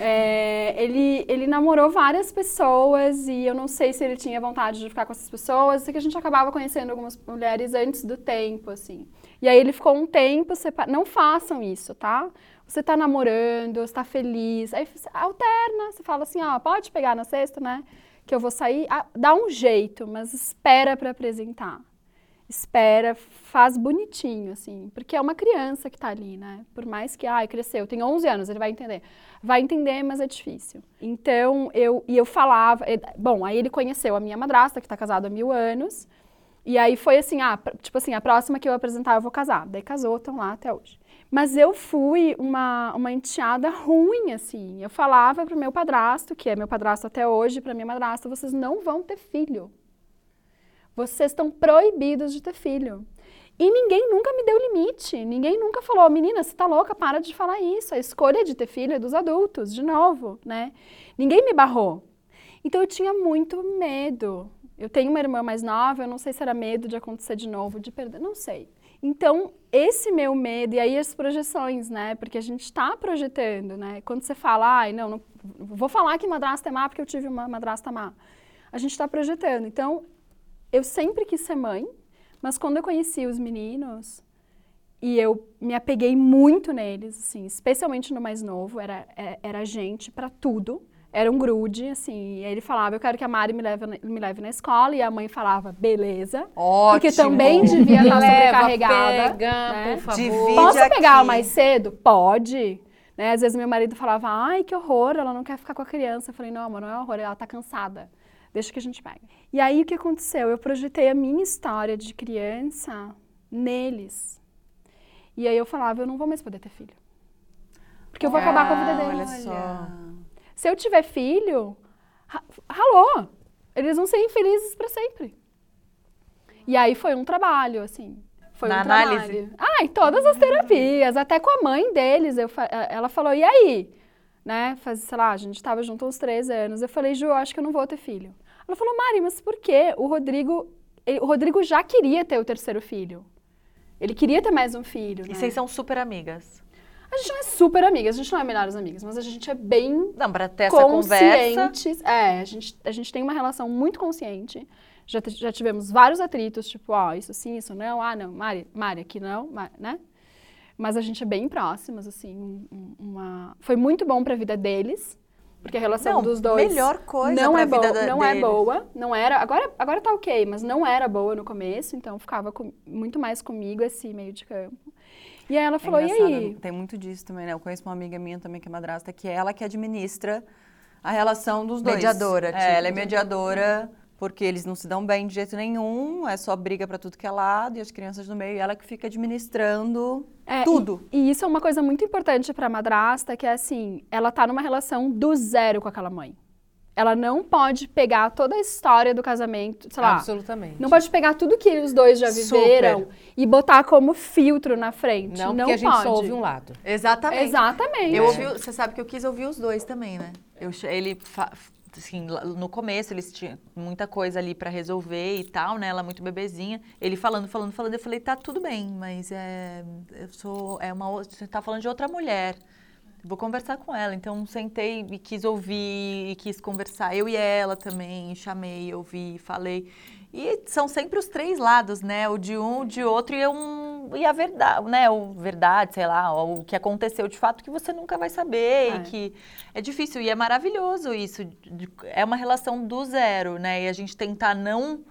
É, ele, ele namorou várias pessoas e eu não sei se ele tinha vontade de ficar com essas pessoas. Sei que a gente acabava conhecendo algumas mulheres antes do tempo, assim. E aí ele ficou um tempo separado. Não façam isso, tá? Você tá namorando, você tá feliz. Aí você alterna, você fala assim, ó, pode pegar na sexta, né? Que eu vou sair. Ah, dá um jeito, mas espera pra apresentar. Espera, faz bonitinho, assim. Porque é uma criança que tá ali, né? Por mais que, ai, cresceu, tem 11 anos, ele vai entender. Vai entender, mas é difícil. Então, eu, e eu falava... eh, Bom, aí ele conheceu a minha madrasta, que tá casada há mil anos. E aí foi assim, ah, tipo assim, a próxima que eu apresentar eu vou casar. Daí casou, estão lá até hoje. Mas eu fui uma, uma enteada ruim, assim. Eu falava pro meu padrasto, que é meu padrasto até hoje, pra minha madrasta, vocês não vão ter filho. Vocês estão proibidos de ter filho. E ninguém nunca me deu limite. Ninguém nunca falou, menina, você tá louca, para de falar isso. A escolha de ter filho é dos adultos, de novo, né? Ninguém me barrou. Então eu tinha muito medo. Eu tenho uma irmã mais nova, eu não sei se era medo de acontecer de novo, de perder, não sei. Então, esse meu medo, e aí as projeções, né? Porque a gente está projetando, né? Quando você fala, ai, não, não vou falar que madrasta é má porque eu tive uma madrasta má. A gente está projetando. Então, eu sempre quis ser mãe, mas quando eu conheci os meninos e eu me apeguei muito neles, assim, especialmente no mais novo, era, é- era gente pra tudo. Era um grude, assim, e ele falava, eu quero que a Mari me leve, me leve na escola, e a mãe falava, beleza. Ótimo. Porque também devia (laughs) estar sobrecarregada. pega, né? por favor. Divide Posso aqui. pegar mais cedo? Pode. Né? Às vezes meu marido falava, ai, que horror, ela não quer ficar com a criança. Eu falei, não, amor, não é horror, ela tá cansada. Deixa que a gente pega. E aí o que aconteceu? Eu projetei a minha história de criança neles. E aí eu falava, eu não vou mais poder ter filho. Porque eu vou acabar com a vida deles. olha só. Se eu tiver filho, ra- ralou. Eles vão ser infelizes para sempre. E aí foi um trabalho, assim. Foi Na um análise? trabalho. Ah, em todas as terapias, até com a mãe deles. Eu, ela falou, e aí? Né? Faz, sei lá, a gente estava junto uns três anos. Eu falei, Ju, eu acho que eu não vou ter filho. Ela falou, Mari, mas por quê? O Rodrigo, ele- o Rodrigo já queria ter o terceiro filho. Ele queria ter mais um filho, E né? vocês são super amigas. A gente não é super amigas, a gente não é melhores amigas, mas a gente é bem Não, pra ter essa conversa. conscientes. É, a gente, a gente tem uma relação muito consciente. Já, já tivemos vários atritos, tipo, ó, isso sim, isso não, ah, não, Mari, Mari aqui não, Ma- né? Mas a gente é bem próximas, assim, um- um- uma... Foi muito bom pra vida deles, porque a relação Não, dos dois melhor coisa não pra é boa, da- não é deles. boa, não era, agora, agora tá ok, mas não era boa no começo, então ficava com- muito mais comigo esse meio de campo. E aí ela É falou, e engraçado, aí? Tem muito disso também, né? Eu conheço uma amiga minha também que é madrasta, que é ela que administra a relação dos dois. Mediadora, É, tipo. ela é mediadora, porque eles não se dão bem de jeito nenhum, é só briga pra tudo que é lado, e as crianças no meio, e ela que fica administrando É, tudo. E, e isso é uma coisa muito importante pra madrasta, que é assim, ela tá numa relação do zero com aquela mãe. Ela não pode pegar toda a história do casamento, sei lá, Absolutamente. não pode pegar tudo que os dois já viveram e botar como filtro na frente. Não, Não, porque a gente pode. só ouve um lado. Exatamente. Exatamente. Eu ouvi, você sabe que eu quis ouvir os dois também, né? Eu, ele, assim, no começo eles tinham muita coisa ali pra resolver e tal, né? Ela muito bebezinha. Ele falando, falando, falando. Eu falei, tá tudo bem, mas é, eu sou, é uma, você tá falando de outra mulher. Vou conversar com ela. Então sentei e quis ouvir, e quis conversar. Eu e ela também, chamei, ouvi, falei. E são sempre os três lados, né? O de um, o de outro e, um, e a verdade, né? O verdade, sei lá, o que aconteceu de fato que você nunca vai saber É. e que é difícil e é maravilhoso isso. é uma relação do zero, né? E a gente tentar não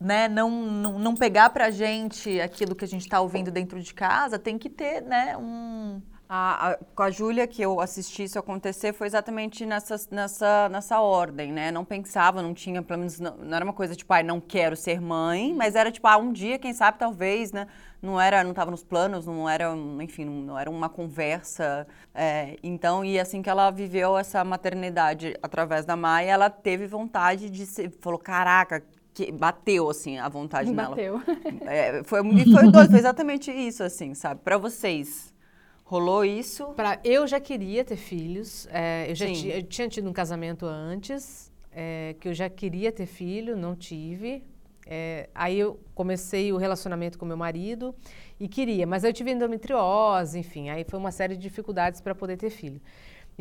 né, não, não, não pegar pra gente aquilo que a gente está ouvindo dentro de casa, tem que ter, né, um... A, a, com a Júlia, que eu assisti isso acontecer, foi exatamente nessa, nessa, nessa ordem, né? Não pensava, não tinha, pelo menos, não, não era uma coisa tipo, ai, ah, não quero ser mãe, mas era tipo, ah, um dia, quem sabe, talvez, né? Não era, não estava nos planos, não era, enfim, não, era uma conversa. É, então, e assim que ela viveu essa maternidade através da Maia, ela teve vontade de ser, falou, caraca, que bateu assim a vontade bateu. nela. (laughs) É, foi foi doido, foi exatamente isso assim, sabe? Para vocês rolou isso? Para eu já queria ter filhos. É, eu já tinha, eu tinha tido um casamento antes, é, que eu já queria ter filho, não tive. É, aí eu comecei o relacionamento com meu marido e queria, mas eu tive endometriose, enfim, aí foi uma série de dificuldades para poder ter filho.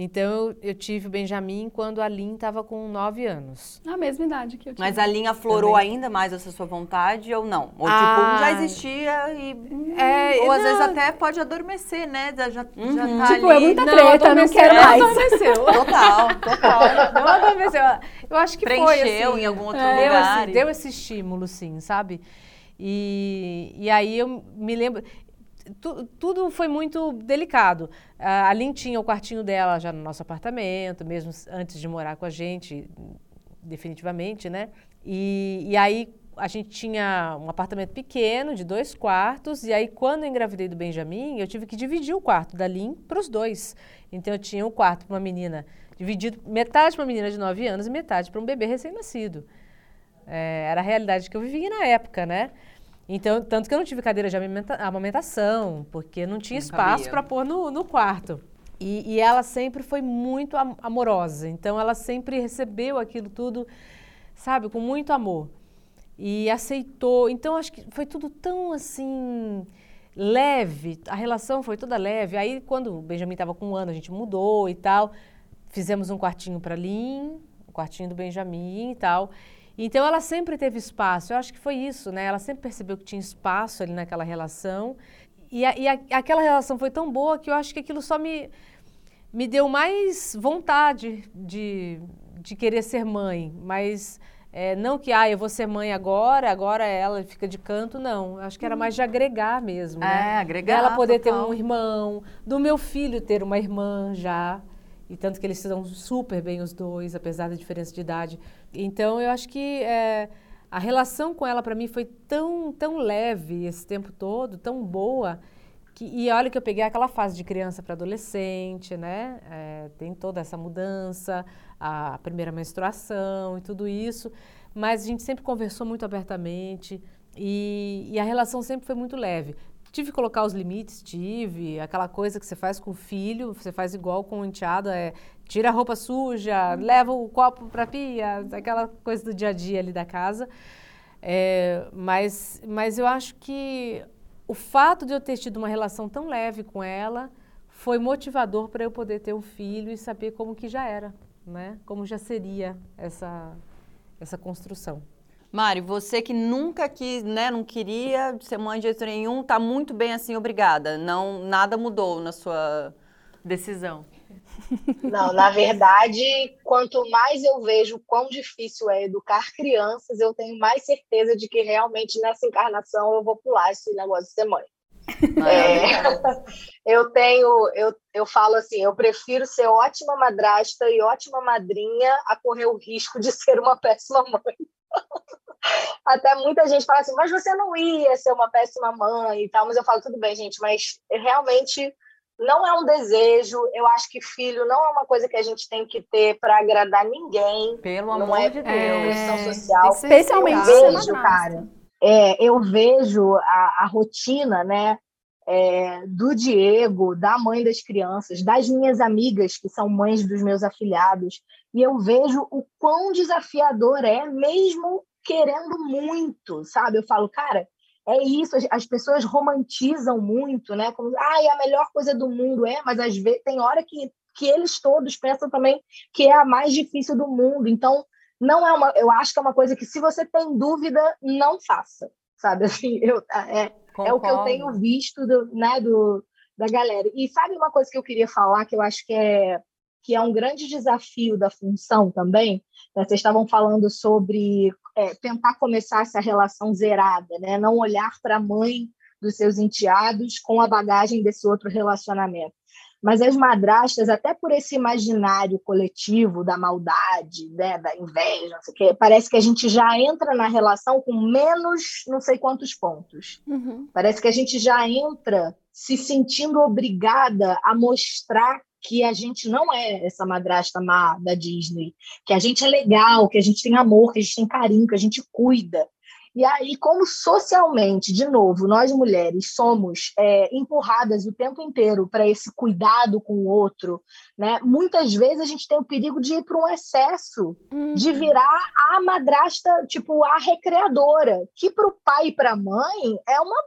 Então eu, eu, tive o Benjamin quando a Lin estava com 9 anos. A mesma idade que eu tive. Mas a Lin aflorou Também. ainda mais essa sua vontade ou não? Ou ah, tipo, já existia e. É, ou às não. vezes até pode adormecer, né? Já, uhum. já tá tipo, é ali. é muita treta, não, não quero mais. Adormeceu. (laughs) total, total. Não adormeceu. Eu acho que Preencheu foi. Assim, em algum outro é, lugar. Deu, assim, deu esse estímulo, sim, sabe? E, e aí eu me lembro tu, tudo foi muito delicado. A Lin tinha o quartinho dela já no nosso apartamento, mesmo antes de morar com a gente, definitivamente, né? E, e aí a gente tinha um apartamento pequeno, de dois quartos, e aí quando eu engravidei do Benjamin, eu tive que dividir o quarto da Lin para os dois. Então eu tinha um quarto para uma menina, dividido metade para uma menina de 9 anos e metade para um bebê recém-nascido. É, era a realidade que eu vivia na época, né? Então, tanto que eu não tive cadeira de amamentação, porque não tinha não espaço para pôr no, no quarto. E, e, ela sempre foi muito amorosa, então ela sempre recebeu aquilo tudo, sabe, com muito amor. E aceitou. Então, acho que foi tudo tão assim leve, a relação foi toda leve. Aí, quando o Benjamin estava com um ano, a gente mudou e tal. Fizemos um quartinho para Lin, o um quartinho do Benjamin e tal. Então ela sempre teve espaço. Eu acho que foi isso, né? Ela sempre percebeu que tinha espaço ali naquela relação. E, a, e a, aquela relação foi tão boa que eu acho que aquilo só me, me deu mais vontade de, de querer ser mãe. Mas é, não que, ah, eu vou ser mãe agora, agora ela fica de canto, não. Acho que era mais de agregar mesmo. Né? É, agregar. Ela poder total. ter um irmão, do meu filho ter uma irmã já. E tanto que eles se dão super bem os dois, apesar da diferença de idade. Então, eu acho que é, a relação com ela, para mim, foi tão, tão leve esse tempo todo, tão boa. Que, e olha que eu peguei aquela fase de criança para adolescente, né? É, tem toda essa mudança, a primeira menstruação e tudo isso. Mas a gente sempre conversou muito abertamente. E, e, a relação sempre foi muito leve. Tive que colocar os limites, tive. Aquela coisa que você faz com o filho, você faz igual com o enteado, é tira a roupa suja, leva o copo para a pia, aquela coisa do dia a dia ali da casa. É, mas, mas eu acho que o fato de eu ter tido uma relação tão leve com ela foi motivador para eu poder ter um filho e saber como que já era, né? Como já seria essa, essa construção. Mari, você que nunca quis, né, não queria ser mãe de jeito nenhum, tá muito bem assim, obrigada. Não, nada mudou na sua decisão. (laughs) Não, na verdade, quanto mais eu vejo quão difícil é educar crianças, eu tenho mais certeza de que realmente nessa encarnação eu vou pular esse negócio de ser mãe. É, (laughs) eu tenho, eu, eu falo assim, eu prefiro ser ótima madrasta e ótima madrinha a correr o risco de ser uma péssima mãe. (laughs) Até muita gente fala assim, mas você não ia ser uma péssima mãe e tal, mas eu falo, tudo bem, gente, mas realmente não é um desejo. Eu acho que filho não é uma coisa que a gente tem que ter para agradar ninguém. Pelo amor é de Deus. É, social. Especialmente eu vejo, cara. É, eu vejo a, a rotina, né? É, do Diego, da mãe das crianças, das minhas amigas que são mães dos meus afilhados, e eu vejo o quão desafiador é, mesmo querendo muito, sabe? Eu falo, cara, é isso, as pessoas romantizam muito, né? Como, ah, é a melhor coisa do mundo, é, mas às vezes tem hora que, que eles todos pensam também que é a mais difícil do mundo. Então, não é uma, eu acho que é uma coisa que se você tem dúvida, não faça, sabe? (laughs) Assim, eu, é, é o que eu tenho visto do, né, do, da galera. E sabe uma coisa que eu queria falar que eu acho que é que é um grande desafio da função também. Né? Vocês estavam falando sobre é, tentar começar essa relação zerada, né? não olhar para a mãe dos seus enteados com a bagagem desse outro relacionamento. Mas as madrastas, até por esse imaginário coletivo da maldade, né, da inveja, não sei o quê, parece que a gente já entra na relação com menos não sei quantos pontos. Uhum. Parece que a gente já entra se sentindo obrigada a mostrar que a gente não é essa madrasta má da Disney, que a gente é legal, que a gente tem amor, que a gente tem carinho, que a gente cuida. E aí, como socialmente, de novo, nós mulheres somos é, empurradas o tempo inteiro para esse cuidado com o outro, né? Muitas vezes a gente tem o perigo de ir para um excesso, Uhum. de virar a madrasta, tipo, a recreadora, que para o pai e para a mãe é uma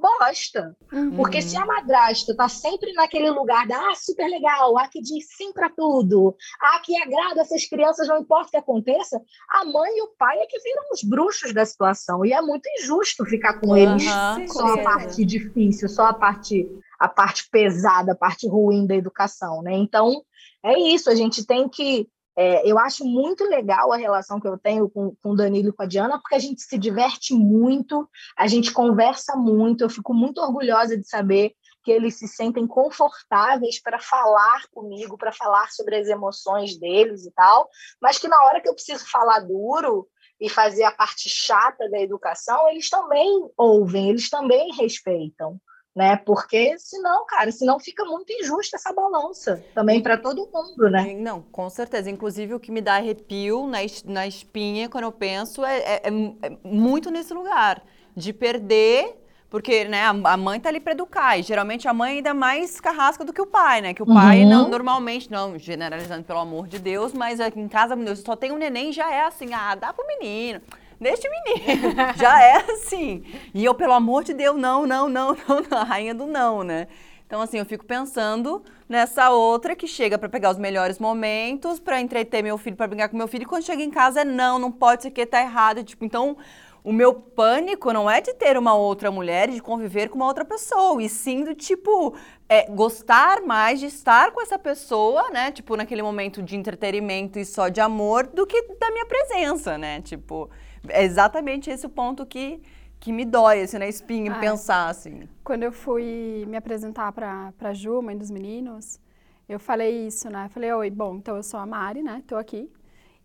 bosta. Uhum. Porque se a madrasta tá sempre naquele lugar da ah, super legal, ah, que diz sim para tudo, ah, que agrada essas crianças, não importa o que aconteça, a mãe e o pai é que viram os bruxos da situação. E é muito injusto ficar com eles Aham, só a parte difícil, só a parte, a parte pesada, a parte ruim da educação, né? Então, é isso, a gente tem que. É, eu acho muito legal a relação que eu tenho com, com o Danilo e com a Diana, porque a gente se diverte muito, a gente conversa muito, eu fico muito orgulhosa de saber que eles se sentem confortáveis para falar comigo, para falar sobre as emoções deles e tal, mas que na hora que eu preciso falar duro e fazer a parte chata da educação, eles também ouvem, eles também respeitam né? Porque senão, cara, senão fica muito injusta essa balança também para todo mundo, né? Não, com certeza. Inclusive, o que me dá arrepio na, na espinha quando eu penso é, é- é é muito nesse lugar de perder. Porque né, a a mãe tá ali para educar, e geralmente a mãe ainda é mais carrasca do que o pai, né? Que o pai, Uhum. não, normalmente, não generalizando pelo amor de Deus, mas aqui em casa, meu Deus, só tem um neném já é assim, ah, dá pro menino, o menino. (laughs) já é assim. E eu, pelo amor de Deus, não, não, não, não, não, a rainha do não, né? Então, assim, eu fico pensando nessa outra que chega para pegar os melhores momentos, para entreter meu filho, para brincar com meu filho, e quando chega em casa é não, não pode ser que tá errado. Tipo, então, o meu pânico não é de ter uma outra mulher e de conviver com uma outra pessoa, e sim do tipo, é, gostar mais de estar com essa pessoa, né? Tipo, naquele momento de entretenimento e só de amor, do que da minha presença, né? Tipo, é exatamente esse o ponto que, que me dói, assim, na espinha, Ah, pensar, assim. Quando eu fui me apresentar para a Ju, mãe dos meninos, eu falei isso, né? Eu falei, oi, bom, então eu sou a Mari, né? Tô aqui.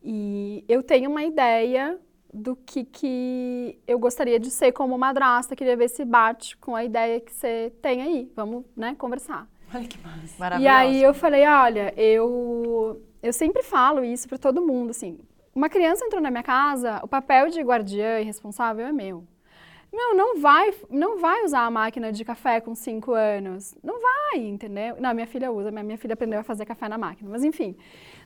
E eu tenho uma ideia do que, que eu gostaria de ser como madrasta, queria ver se bate com a ideia que você tem aí. Vamos, né, conversar. Olha que massa. E aí eu falei, olha, eu, eu sempre falo isso para todo mundo, assim, uma criança entrou na minha casa, o papel de guardiã e responsável é meu. Não, não vai, não vai usar a máquina de café com cinco anos. Não vai, entendeu? Não, minha filha usa, minha filha aprendeu a fazer café na máquina, mas enfim.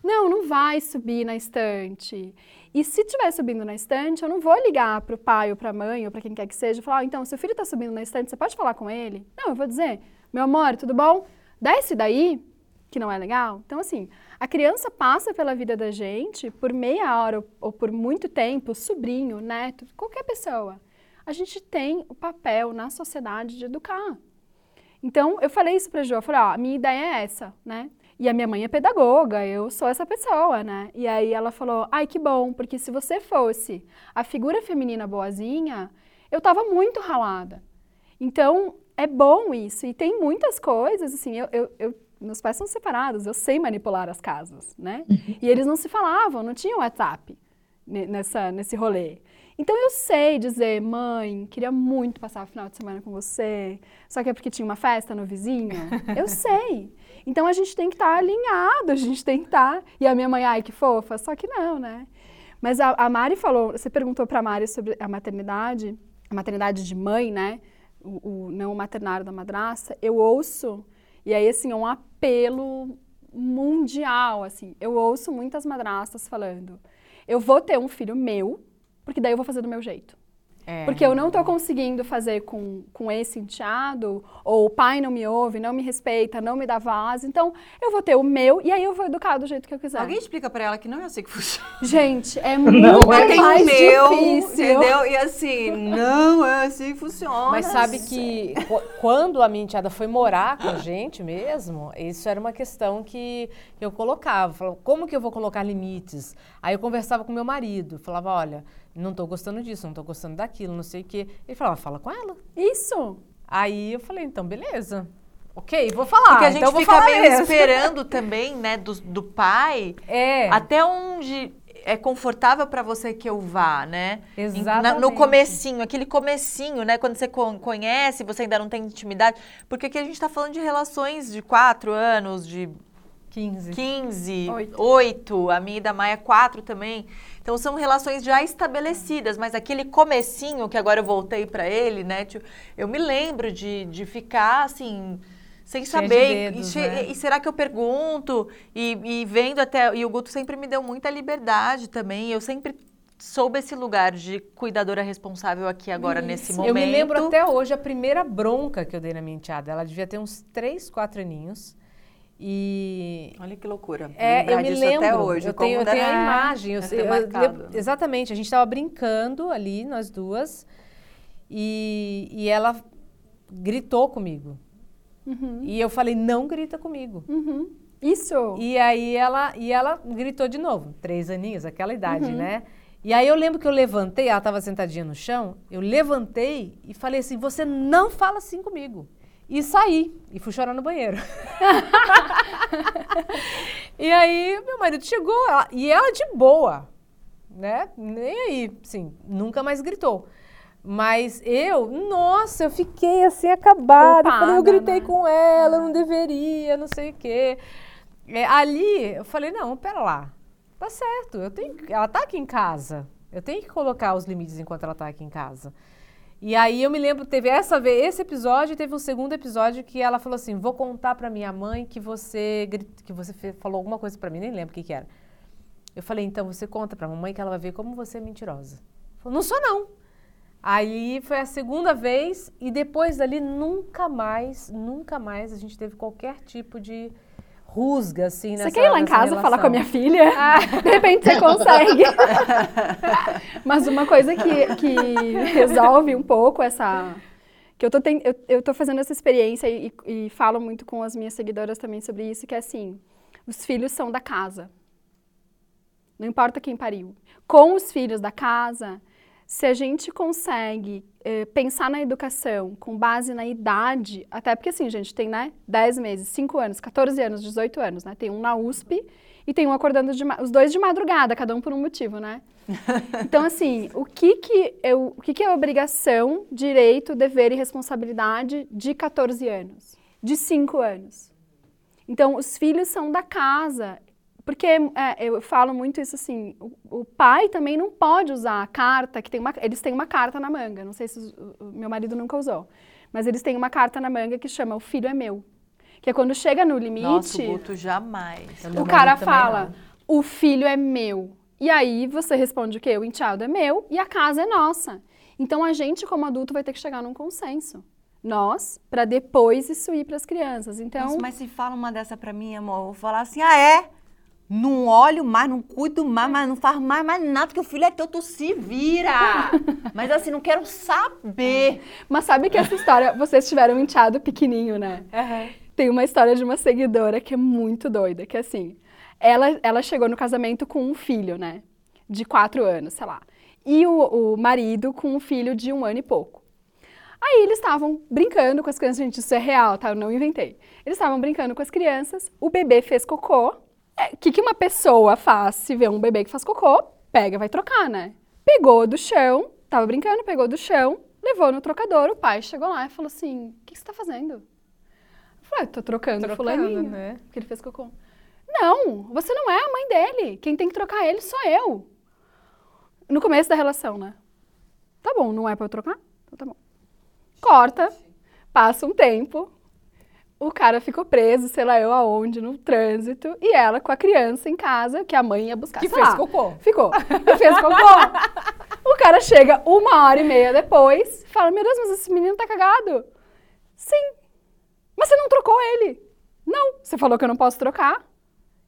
Não, não vai subir na estante. E se estiver subindo na estante, eu não vou ligar para o pai ou para a mãe ou para quem quer que seja e falar, "Ah, então, seu filho está subindo na estante, você pode falar com ele? Não, eu vou dizer, meu amor, tudo bom? Desce daí, que não é legal. Então, assim, a criança passa pela vida da gente por meia hora ou, por muito tempo, sobrinho, neto, qualquer pessoa. A gente tem o papel na sociedade de educar. Então, eu falei isso pra Jo, eu falei, ó, a minha ideia é essa, né? E a minha mãe é pedagoga, eu sou essa pessoa, né? E aí ela falou, ai, que bom, porque se você fosse a figura feminina boazinha, eu tava muito ralada. Então, é bom isso. E tem muitas coisas, assim, eu, eu, eu- meus pais são separados, eu sei manipular as casas, né? E eles não se falavam, não tinham WhatsApp ne- nessa, nesse rolê. Então eu sei dizer, mãe, queria muito passar o final de semana com você, só que é porque tinha uma festa no vizinho. (laughs) Eu sei. Então a gente tem que estar alinhado, a gente tem que estar. E a minha mãe, ai, que fofa, só que não, né? Mas a, a Mari falou, você perguntou para a Mari sobre a maternidade, a maternidade de mãe, né? O, o- não o maternário da madrasta. Eu ouço, e aí assim, é um apelo mundial, assim. Eu ouço muitas madrastas falando, eu vou ter um filho meu, porque daí eu vou fazer do meu jeito. É. Porque eu não tô conseguindo fazer com, com esse enteado, ou o pai não me ouve, não me respeita, não me dá voz, então eu vou ter o meu e aí eu vou educar do jeito que eu quiser. Alguém explica pra ela que não é assim que funciona. Gente, é (laughs) muito Eu tenho mais o meu, difícil. entendeu? E assim, não é assim que funciona. Mas sabe que qu- quando a minha enteada foi morar com a gente mesmo, isso era uma questão que eu colocava. Falava, como que eu vou colocar limites? Aí eu conversava com meu marido, falava, olha, não tô gostando disso, não tô gostando daquilo, não sei o quê. Ele falava, fala com ela. Isso. Aí eu falei, então beleza. Ok, vou falar. Porque a gente então eu vou fica meio mesmo. esperando também, né, do, do pai, (laughs) É. até onde é confortável pra você que eu vá, né? Em- na- no Exatamente. comecinho, aquele comecinho, né? Quando você con- conhece, você ainda não tem intimidade. Porque aqui a gente tá falando de relações de quatro anos, de 15. 15, Oito. 8, a minha e da Maia 4 também. Então são relações já estabelecidas, mas aquele comecinho que agora eu voltei pra ele, né? tio, Eu me lembro de, de ficar assim, sem Cheia de saber. dedos, e, né? e será que eu pergunto? E, e vendo até. E o Guto sempre me deu muita liberdade também. Eu sempre soube esse lugar de cuidadora responsável aqui agora, nesse momento. Eu me lembro até hoje a primeira bronca que eu dei na minha enteada. Ela devia ter uns 3, 4 aninhos. E Olha que loucura. É, eu me disso lembro. até hoje. eu tenho, eu tenho a imagem. Eu, eu lembro- exatamente. A gente estava brincando ali, nós duas, e, e ela gritou comigo. E eu falei, não grita comigo. Uhum. Isso. E aí ela, e ela gritou de novo, três aninhos, aquela idade, né? E aí eu lembro que eu levantei, ela estava sentadinha no chão, eu levantei e falei assim, você não fala assim comigo. E saí, e fui chorar no banheiro. (laughs) e aí meu marido chegou, ela- e ela de boa, né? Nem aí, sim, nunca mais gritou. Mas eu, nossa, eu fiquei assim acabada. Falei, eu gritei né? com ela, eu não deveria, não sei o quê. É, ali, eu falei, não, pera lá. Tá certo, eu tenho, ela tá aqui em casa. Eu tenho que colocar os limites enquanto ela tá aqui em casa. E aí eu me lembro, teve essa vez, esse episódio, e teve um segundo episódio que ela falou assim: "Vou contar pra minha mãe que você que você falou alguma coisa pra mim, nem lembro o que que era". Eu falei: "Então você conta pra mamãe que ela vai ver como você é mentirosa". Falou: "Não sou não". Aí foi a segunda vez e depois dali nunca mais, nunca mais a gente teve qualquer tipo de rusga assim nessa Você quer ir lá em casa falar com a minha filha? (laughs) De repente você consegue. (laughs) Mas uma coisa que, que resolve um pouco essa. Que eu tô, ten- eu, eu tô fazendo essa experiência e, e falo muito com as minhas seguidoras também sobre isso, que é assim: os filhos são da casa. Não importa quem pariu. Com os filhos da casa, se a gente consegue eh, pensar na educação com base na idade, até porque assim, gente, tem, né, 10 meses, 5 anos, 14 anos, 18 anos, né? Tem um na USP e tem um acordando de os dois de madrugada, cada um por um motivo, né? (laughs) Então, assim, o que que, eu, o que que é obrigação, direito, dever e responsabilidade de 14 anos? De 5 anos? Então, os filhos são da casa. Porque é, eu falo muito isso assim, o, o pai também não pode usar a carta, que tem uma, eles têm uma carta na manga, não sei se os- o, o meu marido nunca usou, mas eles têm uma carta na manga que chama o filho é meu. Que é quando chega no limite, Nossa, o Guto jamais. O cara fala, não. o filho é meu. E aí você responde o quê? O enteado é meu e a casa é nossa. Então a gente, como adulto, vai ter que chegar num consenso. Nós, para depois isso ir para as crianças. Então, Nossa, mas se fala uma dessa pra mim, amor, eu vou falar assim, ah, é? Não olho mais, não cuido mais, mas não faço mais, mais nada, porque o filho é teu, tu se vira. (laughs) mas assim, não quero saber. mas sabe que essa história, vocês tiveram um enteado pequenininho, né? Tem uma história de uma seguidora que é muito doida, que é assim, ela, ela chegou no casamento com um filho, né? De quatro anos, sei lá. E o, o marido com um filho de um ano e pouco. Aí eles estavam brincando com as crianças, gente, isso é real, tá? Eu não inventei. Eles estavam brincando com as crianças, o bebê fez cocô. O que, que uma pessoa faz se vê um bebê que faz cocô? Pega, vai trocar, né? Pegou do chão, tava brincando, pegou do chão, levou no trocador, o pai chegou lá e falou assim, o que, que você tá fazendo? Eu falei, "Ah, tô trocando, Trocando, fulaninho, né? porque ele fez cocô. Não, você não é a mãe dele, quem tem que trocar ele sou eu. No começo da relação, né? Tá bom, não é pra eu trocar? Então tá bom. Corta, passa um tempo, o cara ficou preso, sei lá eu aonde, no trânsito, e ela com a criança em casa, que a mãe ia buscar, Que sei fez lá. cocô. Ficou. E fez cocô. (laughs) o cara chega uma hora e meia depois, fala: Meu Deus, mas esse menino tá cagado. Sim. Mas você não trocou ele. Não. Você falou que eu não posso trocar.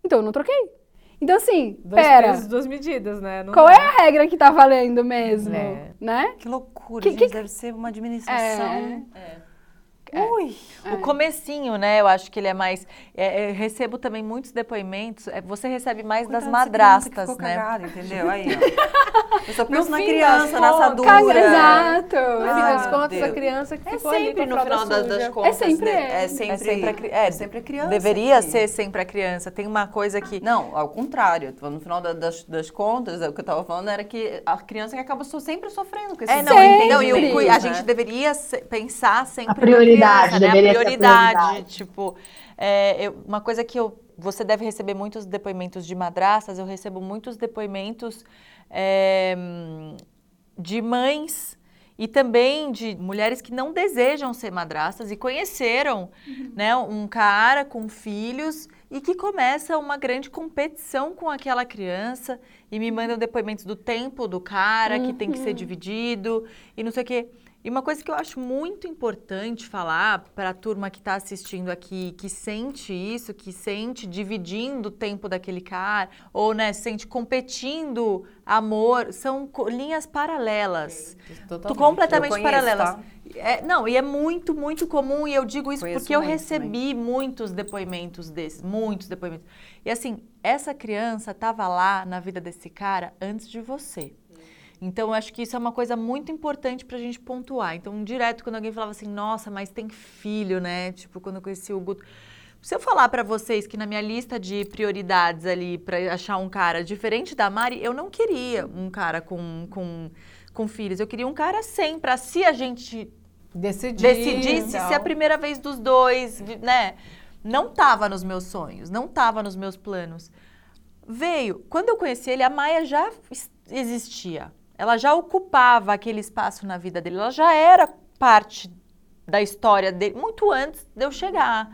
Então eu não troquei. Então, assim, Dois pera. pesos, duas medidas, né? Não Qual dá. é a regra que tá valendo mesmo? É. Né? Que loucura, Que- gente, que- deve ser uma administração. Ui, O comecinho, né? Eu acho que ele é mais. é, eu recebo também muitos depoimentos. é, você recebe mais das madrastas, ficou né? cagada, entendeu? Aí, ó. (laughs) Eu só penso No na criança, assadura. Caga, exato. No fim Ai, das contas, a criança que É ficou ali sempre com a no final das, das contas. sempre né? É É sempre, sempre a, cri- é, é sempre a criança. Deveria ser sempre a criança. Tem uma coisa que. Não, ao contrário. No final da- das, das contas, o que eu tava falando era que a criança que acaba sempre sofrendo com esses É, não, Sempre. não, e o a gente deveria pensar sempre A prioridade, criança, né? a prioridade, prioridade. tipo, é, eu- uma coisa que eu, você deve receber muitos depoimentos de madrastas, eu recebo muitos depoimentos é, de mães e também de mulheres que não desejam ser madrastas e conheceram, né, um cara com filhos e que começa uma grande competição com aquela criança e me mandam depoimentos do tempo do cara que tem que ser dividido e não sei o quê. E uma coisa que eu acho muito importante falar para a turma que está assistindo aqui, que sente isso, que sente dividindo o tempo daquele cara, ou né, sente competindo amor, são linhas paralelas. Totalmente. completamente conheço, paralelas. tá? É, não, e é muito, muito comum, e eu digo isso Conheço porque eu recebi muitos depoimentos desses, muitos depoimentos. E assim, essa criança estava lá na vida desse cara antes de você. Então, eu acho que isso é uma coisa muito importante pra gente pontuar. Então, direto, quando alguém falava assim, nossa, mas tem filho, né? Tipo, quando eu conheci o Guto. Se eu falar pra vocês que na minha lista de prioridades ali pra achar um cara diferente da Mari, eu não queria um cara com, com, com filhos. Eu queria um cara sem, pra se a gente Decidir, decidisse tal. se a primeira vez dos dois, né? Não tava nos meus sonhos, não tava nos meus planos. Veio, quando eu conheci ele, a Maia já existia. Ela já ocupava aquele espaço na vida dele, ela já era parte da história dele muito antes de eu chegar.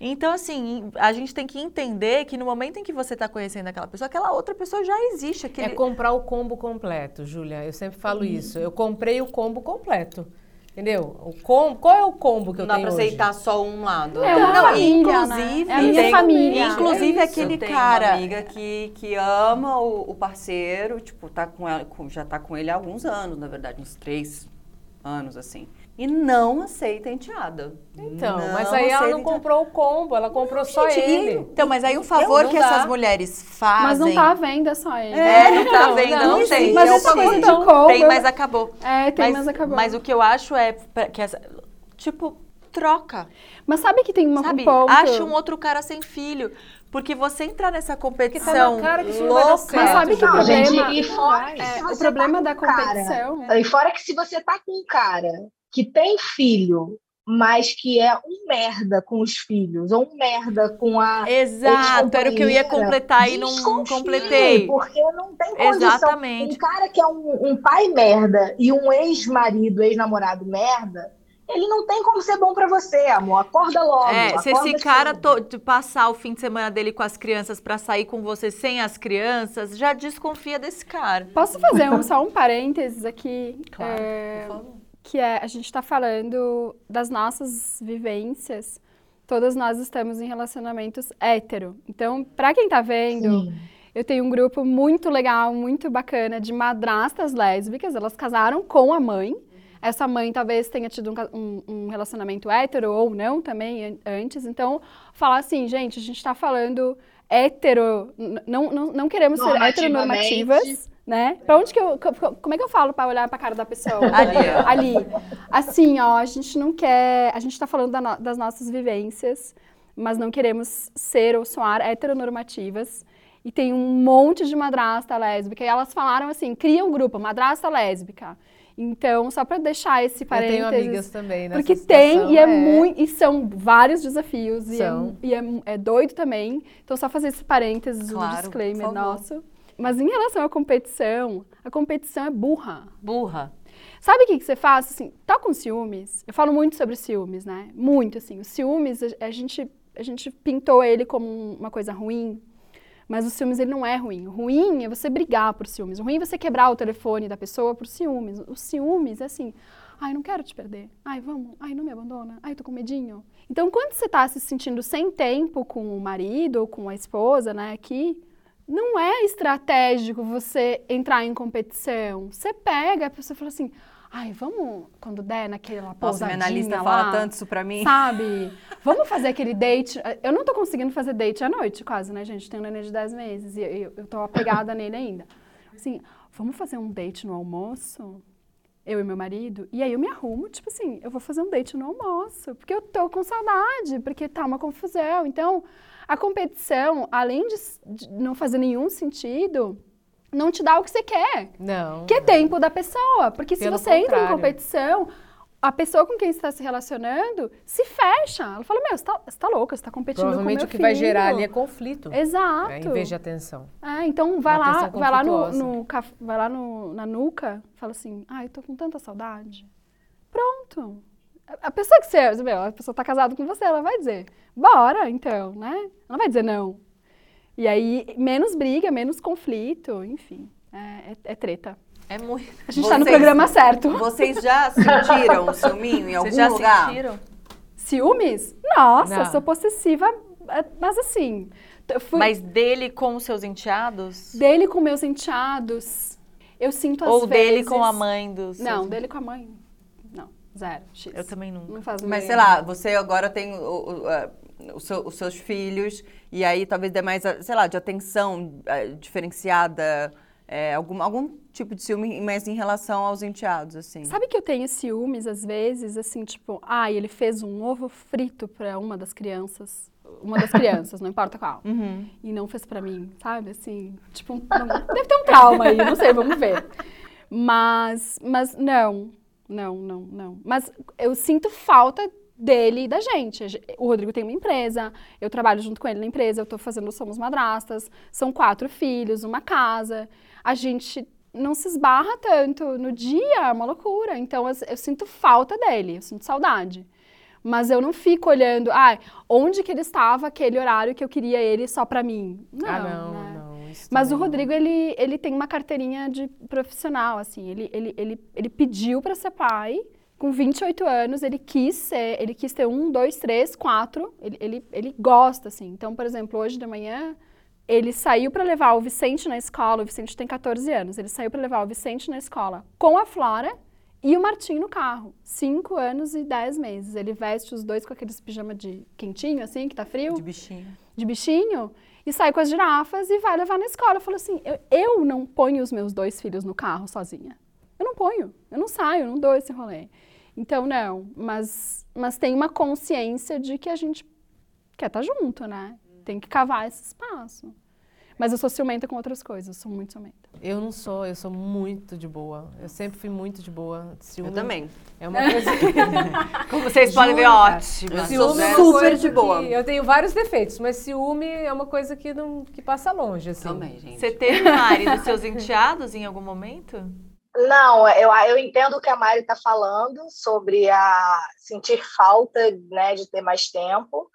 Então, assim, a gente tem que entender que no momento em que você está conhecendo aquela pessoa, aquela outra pessoa já existe. Aquele... É comprar o combo completo, Júlia. Eu sempre falo isso. Eu comprei o combo completo. Entendeu? O combo, qual é o combo que eu Não dá tenho pra hoje? aceitar só um lado. É uma Não, família, inclusive, né? É a minha tem- família. inclusive É aquele eu tenho cara- uma amiga que, que ama o, o parceiro, tipo, tá com ela, com- já tá com ele há alguns anos, na verdade, uns três anos, assim. E não aceita enteada. Então, Não mas aí ela não enteada. comprou o combo, ela comprou só gente, ele. Então, mas aí o favor não que dá. essas mulheres fazem... Mas não tá à venda só ele. É, não tá Não, vendo, não, não, tem. Mas é coisa favor. de combo... Tem, mas acabou. É, tem, mas, mas acabou. mas o que eu acho é que essa, tipo, troca, Mas sabe que tem uma, sabe? um ponto... Acha um outro cara sem filho, porque você entrar nessa competição não vai dar louca. Mas sabe que o Não, problema... gente, e fora é, o você problema tá da com um cara- competição... E fora que se você tá com um cara que tem filho, mas que é um merda com os filhos, ou um merda com a Exato, era o que eu ia completar e não completei. Porque não tem condição. Exatamente. Um cara que é um, um pai merda e um ex-marido, ex-namorado merda, ele não tem como ser bom pra você, amor. Acorda logo. É, se esse cara to- de passar o fim de semana dele com as crianças pra sair com você sem as crianças, já desconfia desse cara. Posso fazer um- só um parênteses aqui? Claro, É, por favor. Que é, a gente está falando das nossas vivências. Todas nós estamos em relacionamentos hétero. Então, para quem tá vendo, Sim. eu tenho um grupo muito legal, muito bacana de madrastas lésbicas. Elas casaram com a mãe. Essa mãe talvez tenha tido um, um- relacionamento hétero ou não também an- antes. Então, falar assim, gente, a gente está falando hétero, não, não, não queremos ser heteronormativas, né? Pra onde que eu, co- co- como é que eu falo pra olhar pra cara da pessoa? (laughs) Ali. Ali. Assim, ó, a gente não quer, a gente tá falando da no- das nossas vivências, mas não queremos ser ou soar heteronormativas. E tem um monte de madrasta lésbica. E elas falaram assim, cria um grupo, madrasta lésbica. Então, só pra deixar esse Eu tenho parênteses... amigas também nessa Porque situação, tem, e é, muito, e são vários desafios, e, é, São. e é, é doido também. Então, só fazer esse parênteses, Claro, um disclaimer nosso. Mas em relação à competição, a competição é burra. Burra. Sabe o que, que você faz? Assim, tá com ciúmes? Eu falo muito sobre ciúmes, né? Muito, assim. O ciúmes, a, a gente, a gente pintou ele como um- uma coisa ruim. Mas o ciúmes ele não é ruim. O ruim é você brigar por ciúmes. O ruim é você quebrar o telefone da pessoa por ciúmes. O ciúmes é assim, ai, não quero te perder. Ai, vamos. Ai, não me abandona. Ai, tô com medinho. Então, quando você tá se sentindo sem tempo com o marido ou com a esposa, né, aqui, não é estratégico você entrar em competição. Você pega, a pessoa fala assim, ai, vamos, quando der naquela Nossa, pousadinha minha analista lá, fala tanto isso pra mim. Sabe? (laughs) Vamos fazer aquele date. Eu não tô conseguindo fazer date à noite, quase, né, gente? Tenho um neném de 10 meses e eu, eu tô apegada nele ainda. Assim, vamos fazer um date no almoço? Eu e meu marido. E aí eu me arrumo, tipo assim, eu vou fazer um date no almoço. Porque eu tô com saudade, porque tá uma confusão. Então, a competição, além de, de não fazer nenhum sentido, não te dá o que você quer. Não. Que é tempo da pessoa. Porque Pelo se você entra em contrário. competição, a pessoa com quem você está se relacionando se fecha. Ela fala, meu, você tá, você tá louca, você tá competindo com Provavelmente meu o que vai filho." gerar ali é conflito. Exato. né, em vez de atenção. É, então vai Uma lá, vai lá, no, no vai lá no- na nuca, fala assim, ai, tô com tanta saudade. Pronto. A- pessoa que você, meu, a pessoa tá casada com você, ela vai dizer, bora, então, né? Ela não vai dizer não. E aí, menos briga, menos conflito, enfim, é, é- é treta. É muito. A gente tá no programa certo. Vocês já sentiram o ciúminho em algum Vocês já lugar? sentiram? Ciúmes? Nossa, Não. sou possessiva, é, mas assim, fui Mas dele com os seus enteados? dele com meus enteados, eu sinto às Ou dele vezes- com a mãe dos seus Não, dele com a mãe, zero, X. Eu também não. Não faz Mas sei lá, você agora tem o- o- a- o seu- os seus filhos e aí talvez dê mais, a- sei lá, de atenção eh, diferenciada, eh, algum, algum tipo de ciúme, mas em relação aos enteados, assim. Sabe que eu tenho ciúmes às vezes, assim, tipo, ai, ele fez um ovo frito pra uma das crianças, uma das crianças, não importa qual, (laughs) Uhum. e não fez pra mim, sabe? Assim, tipo, não- deve ter um trauma aí, não sei, vamos ver. Mas, mas não, não, não, não. Mas eu sinto falta dele e da gente. O Rodrigo tem uma empresa, eu trabalho junto com ele na empresa, eu tô fazendo Somos Madrastas, são quatro filhos, uma casa. A gente não se esbarra tanto no dia, é uma loucura. Então eu, eu sinto falta dele, eu sinto saudade. Mas eu não fico olhando, ai, onde que ele estava aquele horário que eu queria ele só pra mim. Não, ah, não, né? Isso Mas o também não. Rodrigo, ele, ele tem uma carteirinha de profissional, assim. Ele, ele, ele, ele pediu para ser pai. Com 28 anos, ele quis ser, ele quis ter um, dois, três, quatro. Ele, ele, ele gosta, assim. Então, por exemplo, hoje de manhã, ele saiu para levar o Vicente na escola. O Vicente tem 14 anos. Ele saiu para levar o Vicente na escola com a Flora e o Martim no carro. 5 anos e 10 meses. Ele veste os dois com aqueles pijama de quentinho, assim, que tá frio De bichinho. de bichinho e sai com as girafas e vai levar na escola. Eu falo assim, eu, eu não ponho os meus dois filhos no carro sozinha. Eu não ponho, eu não saio, eu não dou esse rolê. Então, não, mas, mas tem uma consciência de que a gente quer estar junto, né? Tem que cavar esse espaço. Mas eu sou ciumenta com outras coisas, sou muito ciumenta. Eu não sou, eu sou muito de boa. Eu sempre fui muito de boa. Ciúme Eu também. É uma coisa que... (laughs) Como vocês podem ver, ótimo. Eu sou Ciúme é uma super coisa de boa. que- eu tenho vários defeitos, mas ciúme é uma coisa que, não, que passa longe, assim. Também, gente. Você teve, Mari, dos seus enteados em algum momento? Não, eu, eu entendo o que a Mari está falando sobre a sentir falta né, de ter mais tempo,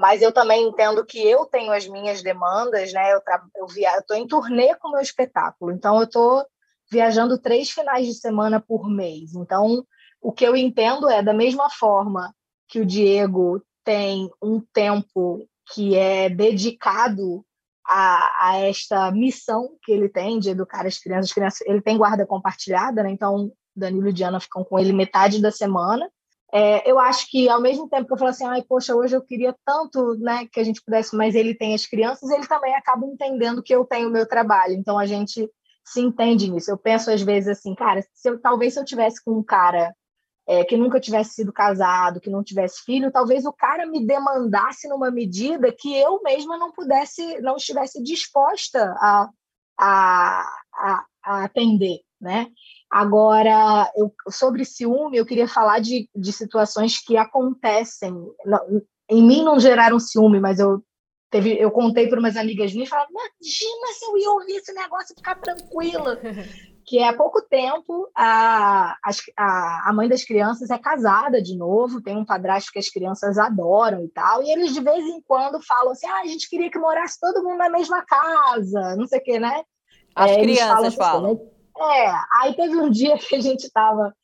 mas eu também entendo que eu tenho as minhas demandas, né? Eu eu via- eu estou em turnê com o meu espetáculo, então eu estou viajando três finais de semana por mês. Então, o que eu entendo é da mesma forma que o Diego tem um tempo que é dedicado a, a esta missão que ele tem de educar as crianças. As crianças ele tem guarda compartilhada, né? então Danilo e Diana ficam com ele metade da semana. É, eu acho que, ao mesmo tempo que eu falo assim, ai, poxa, hoje eu queria tanto né, que a gente pudesse, mas ele tem as crianças, ele também acaba entendendo que eu tenho o meu trabalho. Então, a gente se entende nisso. Eu penso, às vezes, assim, cara, se eu, talvez se eu tivesse com um cara é, que nunca tivesse sido casado, que não tivesse filho, talvez o cara me demandasse numa medida que eu mesma não pudesse, não estivesse disposta a, a, a, a atender, né? Agora, eu, sobre ciúme, eu queria falar de, de situações que acontecem. Em mim não geraram ciúme, mas eu teve, eu contei para umas amigas minhas e falaram: Imagina se eu ia ouvir esse negócio e ficar tranquila. (laughs) que há pouco tempo a, a, a mãe das crianças é casada de novo, tem um padrasto que as crianças adoram e tal, e eles de vez em quando falam assim: ah, a gente queria que morasse todo mundo na mesma casa, não sei o quê, né? As é, crianças falam. Assim, né? É, aí teve um dia que a gente estava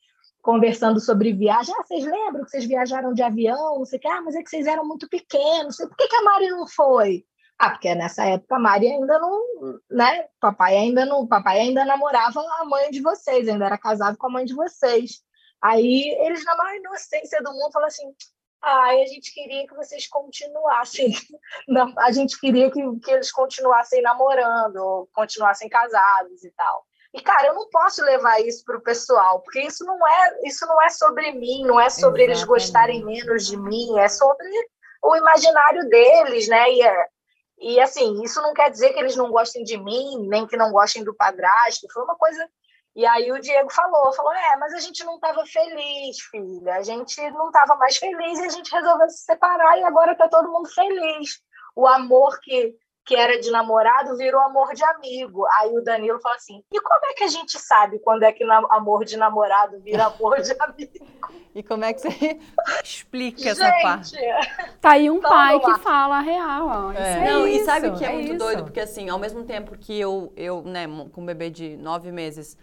conversando sobre viagem. Ah, vocês lembram que vocês viajaram de avião? Não sei o que. Ah, mas é que vocês eram muito pequenos. Por que, que a Mari não foi? Ah, porque nessa época a Mari ainda não, né? Papai ainda não, papai ainda namorava a mãe de vocês, ainda era casado com a mãe de vocês. Aí eles, na maior inocência do mundo, falam assim: ai, a gente queria que vocês continuassem. (laughs) a gente queria que, que eles continuassem namorando, continuassem casados e tal. E, cara, eu não posso levar isso para o pessoal, porque isso não é isso não é sobre mim, não é sobre Exatamente. eles gostarem menos de mim, é sobre o imaginário deles, né? E, é, e assim, isso não quer dizer que eles não gostem de mim, nem que não gostem do padrasto. Foi uma coisa. E aí o Diego falou, falou, é, mas a gente não estava feliz, filha. A gente não estava mais feliz e a gente resolveu se separar e agora está todo mundo feliz. O amor que que era de namorado virou amor de amigo. Aí o Danilo fala assim: e como é que a gente sabe quando é que amor de namorado vira amor de (laughs) amigo? e como é que você (laughs) explica gente, essa parte? Tá aí um pai que fala a real. Ó. É. Não, isso, e sabe o que é, é muito isso. doido? Porque assim, ao mesmo tempo que eu, eu né, com um bebê de nove meses,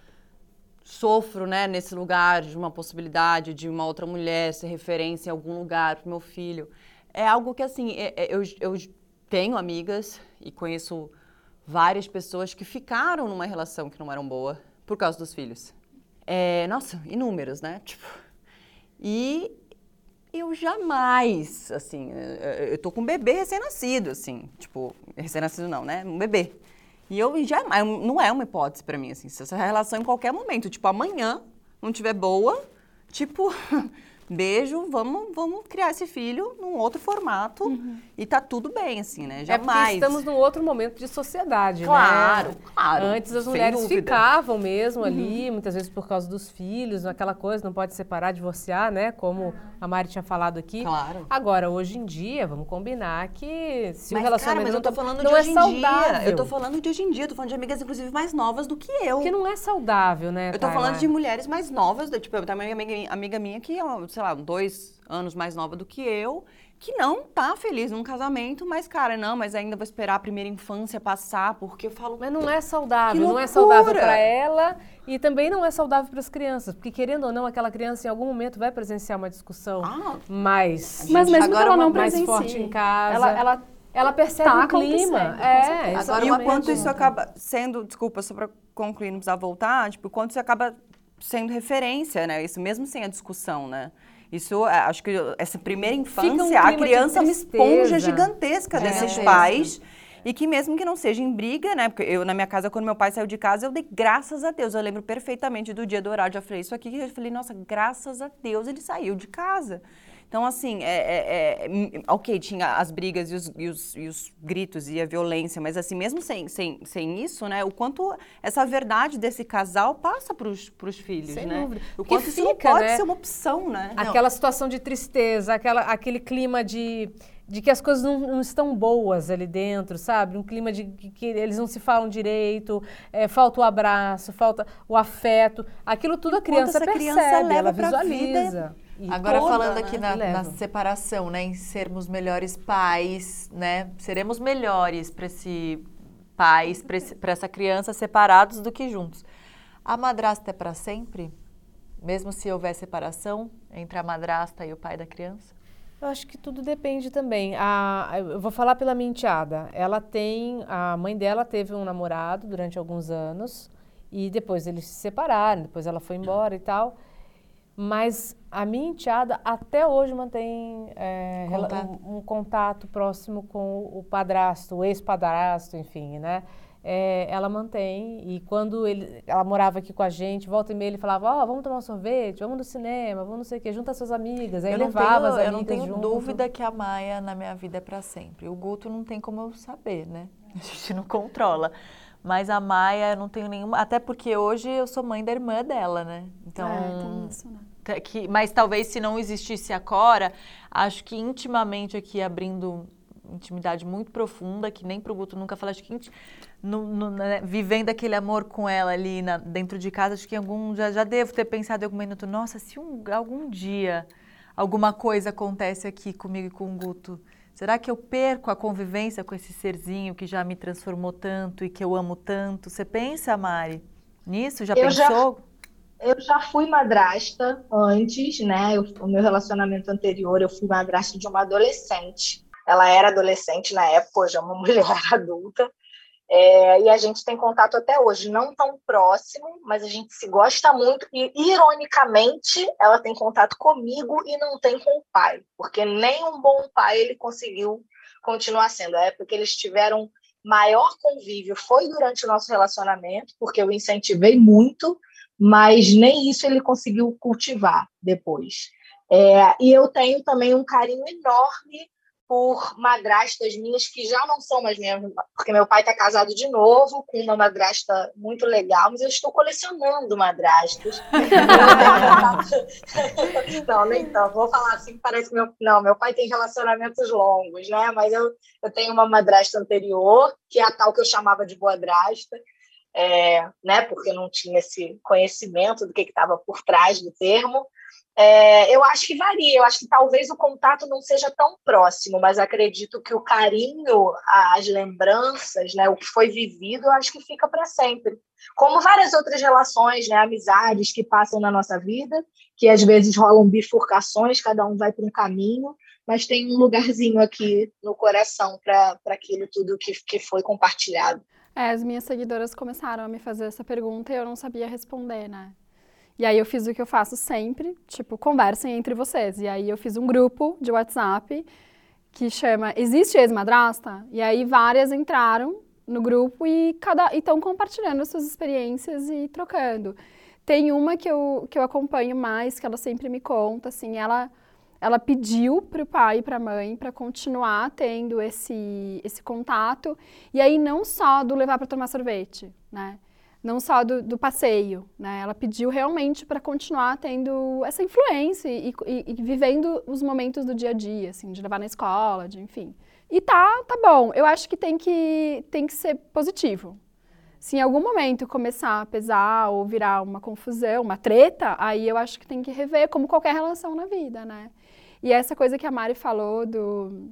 sofro, né, nesse lugar de uma possibilidade de uma outra mulher ser referência em algum lugar para meu filho, é algo que assim, é, é, eu, eu tenho amigas e conheço várias pessoas que ficaram numa relação que não era boa por causa dos filhos. É, nossa, inúmeros, né? Tipo, e eu jamais, assim, eu tô com um bebê recém-nascido, assim, tipo, recém-nascido não, né? Um bebê. E eu jamais, não é uma hipótese para mim, assim, se essa relação em qualquer momento, tipo, amanhã não tiver boa, tipo, (laughs) beijo, vamos, vamos criar esse filho num outro formato uhum. e tá tudo bem, assim, né? Jamais. É estamos num outro momento de sociedade, claro, né? Claro, Antes as mulheres dúvida. ficavam mesmo uhum. ali, muitas vezes por causa dos filhos, aquela coisa, não pode separar, divorciar, né? Como a Mari tinha falado aqui. Claro. Agora, hoje em dia, vamos combinar que se mas, o relacionamento cara, mas eu tô não, falando não de é hoje em saudável. dia. Eu tô falando de hoje em dia, eu tô falando de amigas, inclusive, mais novas do que eu. Que não é saudável, né? Eu tô falando de mulheres mais novas, tipo, eu tenho uma amiga, amiga minha que, sei lá, dois anos mais nova do que eu, que não tá feliz num casamento, mas, cara, não, mas ainda vou esperar a primeira infância passar, porque eu falo. Mas não é saudável, não é saudável para ela e também não é saudável para as crianças, porque querendo ou não, aquela criança em algum momento vai presenciar uma discussão ah, mais. Mas mesmo agora que ela não mais forte em casa. Ela, ela ela percebe tá o clima. É, Agora, o quanto isso acaba sendo, desculpa, só para concluir, não precisar voltar, tipo, o quanto isso acaba sendo referência, né? Isso mesmo sem a discussão, né? Isso, é, acho que essa primeira infância, um a criança é uma esponja gigantesca é, desses pais. E que mesmo que não seja em briga, né? Porque eu, na minha casa, quando meu pai saiu de casa, eu dei graças a Deus. Eu lembro perfeitamente do dia do horário. Já falei isso aqui, que eu falei, nossa, graças a Deus ele saiu de casa. Então, assim, é, é, é, ok, tinha as brigas e os, e, os, e os, gritos e a violência, mas assim, mesmo sem, sem, sem isso, né, o quanto essa verdade desse casal passa para os filhos, sem né? Dúvida. O quanto isso não pode né? ser uma opção, né? Aquela não. situação de tristeza, aquela, aquele clima de de que as coisas não, não, estão boas ali dentro, sabe? Um clima de que, que eles não se falam direito, é, falta o abraço, falta o afeto. Aquilo tudo a criança percebe, criança leva ela visualiza. Agora toda, falando aqui né? na, na, separação, né, em sermos melhores pais, né, seremos melhores para esse pais, para essa criança separados do que juntos. A madrasta é para sempre, mesmo se houver separação entre a madrasta e o pai da criança? Eu acho que tudo depende também. A, eu vou falar pela minha enteada. Ela tem, a mãe dela teve um namorado durante alguns anos e depois eles se separaram, depois ela foi embora e tal. Mas a minha enteada até hoje mantém é, contato. Um, um, contato próximo com o padrasto, o ex-padrasto, enfim, né? É, ela mantém. E quando ele, ela morava aqui com a gente, volta e meia, ele falava: Ó, oh, vamos tomar um sorvete, vamos no cinema, vamos não sei o quê, junta suas amigas. Aí eu levava tenho, as amigas. Eu não tenho junto. dúvida que a Maia na minha vida é para sempre. O Guto não tem como eu saber, né? (laughs) A gente não controla. Mas a Maia, eu não tenho nenhuma. Até porque hoje eu sou mãe da irmã dela, né? Então. É, tem isso, né? Que, mas talvez se não existisse a Cora, acho que intimamente aqui abrindo intimidade muito profunda, que nem pro Guto nunca falei, acho que no- no- né, vivendo aquele amor com ela ali na- dentro de casa, acho que algum já, já devo ter pensado em algum minuto, nossa, se um- algum dia alguma coisa acontece aqui comigo e com o Guto, será que eu perco a convivência com esse serzinho que já me transformou tanto e que eu amo tanto? Você pensa, Mari, nisso? Já Eu já- pensou? Eu já fui madrasta antes, né? Eu- o meu relacionamento anterior, eu fui madrasta de uma adolescente. Ela era adolescente na época, hoje é uma (laughs) mulher adulta. É, e a gente tem contato até hoje, não tão próximo, mas a gente se gosta muito. E, ironicamente, ela tem contato comigo e não tem com o pai, porque nem um bom pai ele conseguiu continuar sendo. A época que eles tiveram maior convívio foi durante o nosso relacionamento, porque eu incentivei muito, mas nem isso ele conseguiu cultivar depois. É, e eu tenho também um carinho enorme por madrastas minhas que já não são mais minhas, porque meu pai está casado de novo com uma madrasta muito legal, mas eu estou colecionando madrastas. (laughs) (laughs) não, nem tanto. Vou falar assim, parece que meu, não, meu pai tem relacionamentos longos, né? Mas eu, eu tenho uma madrasta anterior, que é a tal que eu chamava de boadrasta, é, né? Porque não tinha esse conhecimento do que estava por trás do termo. É, eu acho que varia, eu acho que talvez o contato não seja tão próximo, mas acredito que o carinho, as lembranças, né, o que foi vivido, eu acho que fica para sempre. Como várias outras relações, né, amizades que passam na nossa vida, que às vezes rolam bifurcações, cada um vai para um caminho, mas tem um lugarzinho aqui no coração para aquilo tudo que, que foi compartilhado. É, as minhas seguidoras começaram a me fazer essa pergunta e eu não sabia responder, né? E aí eu fiz o que eu faço sempre, tipo, conversem entre vocês. E aí eu fiz um grupo de WhatsApp que chama Existe Ex-Madrasta? E aí várias entraram no grupo e cada estão compartilhando as suas experiências e trocando. Tem uma que eu, que eu acompanho mais, que ela sempre me conta, assim, ela ela pediu para o pai e para a mãe para continuar tendo esse, esse contato. E aí não só do levar para tomar sorvete, né? Não só do, do passeio, né? Ela pediu realmente para continuar tendo essa influência e, e, e, vivendo os momentos do dia a dia, assim, de levar na escola, de enfim. E tá, tá bom. Eu acho que tem que, tem que ser positivo. Se em algum momento começar a pesar ou virar uma confusão, uma treta, aí eu acho que tem que rever, como qualquer relação na vida, né? E essa coisa que a Mari falou do.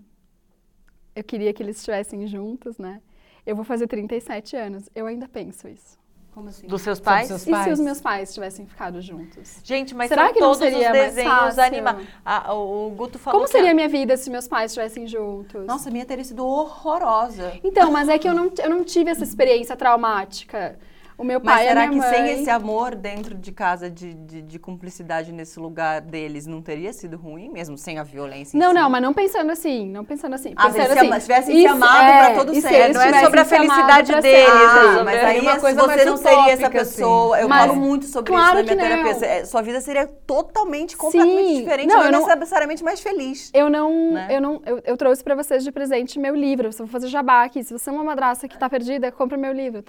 Eu queria que eles estivessem juntos, né? Eu vou fazer 37 anos. Eu ainda penso isso. Como assim? Dos seus pais? seus E se pais? os meus pais tivessem ficado juntos? Gente, mas Será são que não todos os seria mais desenhos animados. Ah, o o Guto falou Como que seria a minha vida se meus pais estivessem juntos? Nossa, a minha teria sido horrorosa. Então, mas é que eu não, eu não tive essa experiência traumática. O meu Mas pai a será que mãe... sem esse amor dentro de casa, de, de, de cumplicidade nesse lugar deles, não teria sido ruim, mesmo sem a violência? Não, si? não, mas não pensando assim, não pensando assim. Ah, pensando se assim, tivessem se amado é, pra todo se sempre. eles Não é sobre a felicidade deles, é Ah, sobre mas aí uma coisa você não seria essa utópica, assim. pessoa. Eu Mas- falo muito sobre claro isso na minha que não. terapia. É, Sua vida seria totalmente, completamente Sim. diferente, Não, não, necessariamente mais feliz. Eu não, Né? eu não, eu, eu trouxe pra vocês de presente meu livro. Eu vou fazer jabá aqui. Se você é uma madraça que tá perdida, compra meu livro.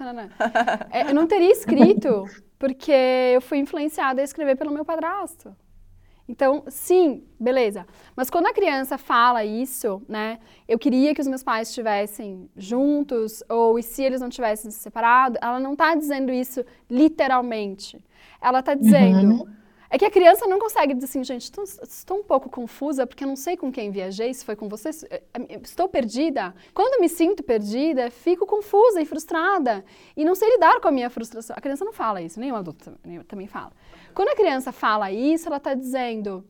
É, eu não teria escrito porque eu fui influenciada a escrever pelo meu padrasto. Então, sim, beleza. Mas quando a criança fala isso, né? Eu queria que os meus pais estivessem juntos, ou e se eles não tivessem se separado, ela não tá dizendo isso literalmente. Ela tá dizendo. É que a criança não consegue dizer assim, gente, estou, estou um pouco confusa porque eu não sei com quem viajei, se foi com você, eh, estou perdida. Quando me sinto perdida, fico confusa e frustrada e não sei lidar com a minha frustração. A criança não fala isso, nem o adulto também fala. Quando a criança fala isso, ela está dizendo,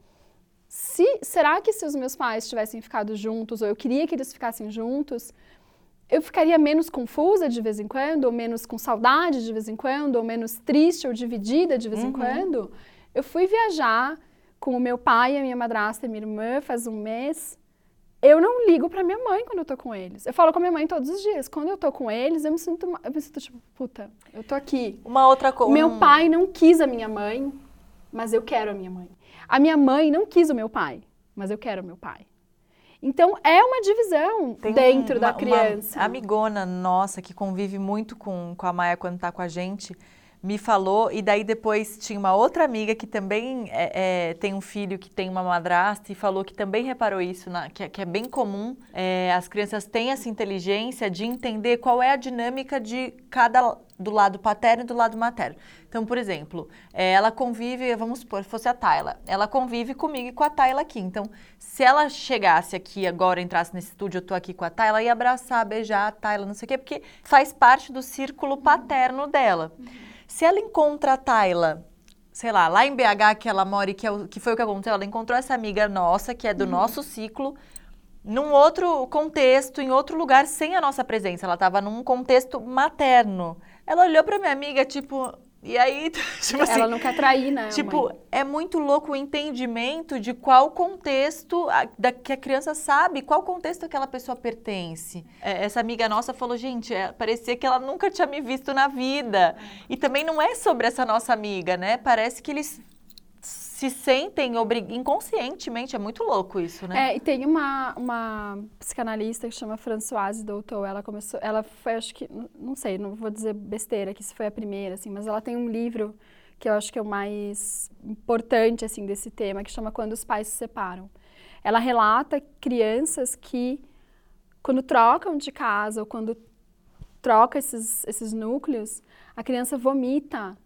se, será que se os meus pais tivessem ficado juntos, ou eu queria que eles ficassem juntos, eu ficaria menos confusa de vez em quando, ou menos com saudade de vez em quando, ou menos triste ou dividida de vez em quando? Eu fui viajar com o meu pai, a minha madrasta e minha irmã faz um mês. Eu não ligo pra minha mãe quando eu tô com eles. Eu falo com a minha mãe todos os dias. Quando eu tô com eles, eu me sinto, eu me sinto tipo, puta, eu tô aqui. Uma outra coisa. Meu pai não quis a minha mãe, mas eu quero a minha mãe. A minha mãe não quis o meu pai, mas eu quero o meu pai. Então é uma divisão Tem dentro da uma- criança. Uma amigona nossa que convive muito com, com a Maia quando tá com a gente, me falou, e daí depois tinha uma outra amiga que também é, é, tem um filho que tem uma madrasta e falou que também reparou isso, na, que, é, que, é bem comum. É, as crianças têm essa inteligência de entender qual é a dinâmica de cada do lado paterno e do lado materno. Então, por exemplo, ela convive, vamos supor, fosse a Tayla, ela convive comigo e com a Tayla aqui. Então, se ela chegasse aqui agora, entrasse nesse estúdio, eu tô aqui com a Tayla, ia abraçar, beijar a Tayla, não sei o quê, porque faz parte do círculo paterno dela. Se ela encontra a Tayla, sei lá, lá em BH que ela mora e que, é o, que foi o que aconteceu, ela encontrou essa amiga nossa, que é do uhum. nosso ciclo, num outro contexto, em outro lugar, sem a nossa presença. Ela estava num contexto materno. Ela olhou para minha amiga, tipo, e aí, (laughs) tipo assim, ela não quer trair, né? Tipo, mãe? é muito louco o entendimento de qual contexto a, da, que a criança sabe, qual contexto aquela pessoa pertence. É, essa amiga nossa falou, gente, é, parecia que ela nunca tinha me visto na vida. E também não é sobre essa nossa amiga, né? Parece que eles se sentem inconscientemente. É muito louco isso, né? É, e tem uma, uma psicanalista que chama Françoise Doutor. Ela começou, ela foi, acho que, não sei, não vou dizer besteira, que se foi a primeira, assim, mas ela tem um livro que eu acho que é o mais importante, assim, desse tema, que chama Quando os Pais se Separam. Ela relata crianças que, quando trocam de casa ou quando troca esses, esses núcleos, a criança vomita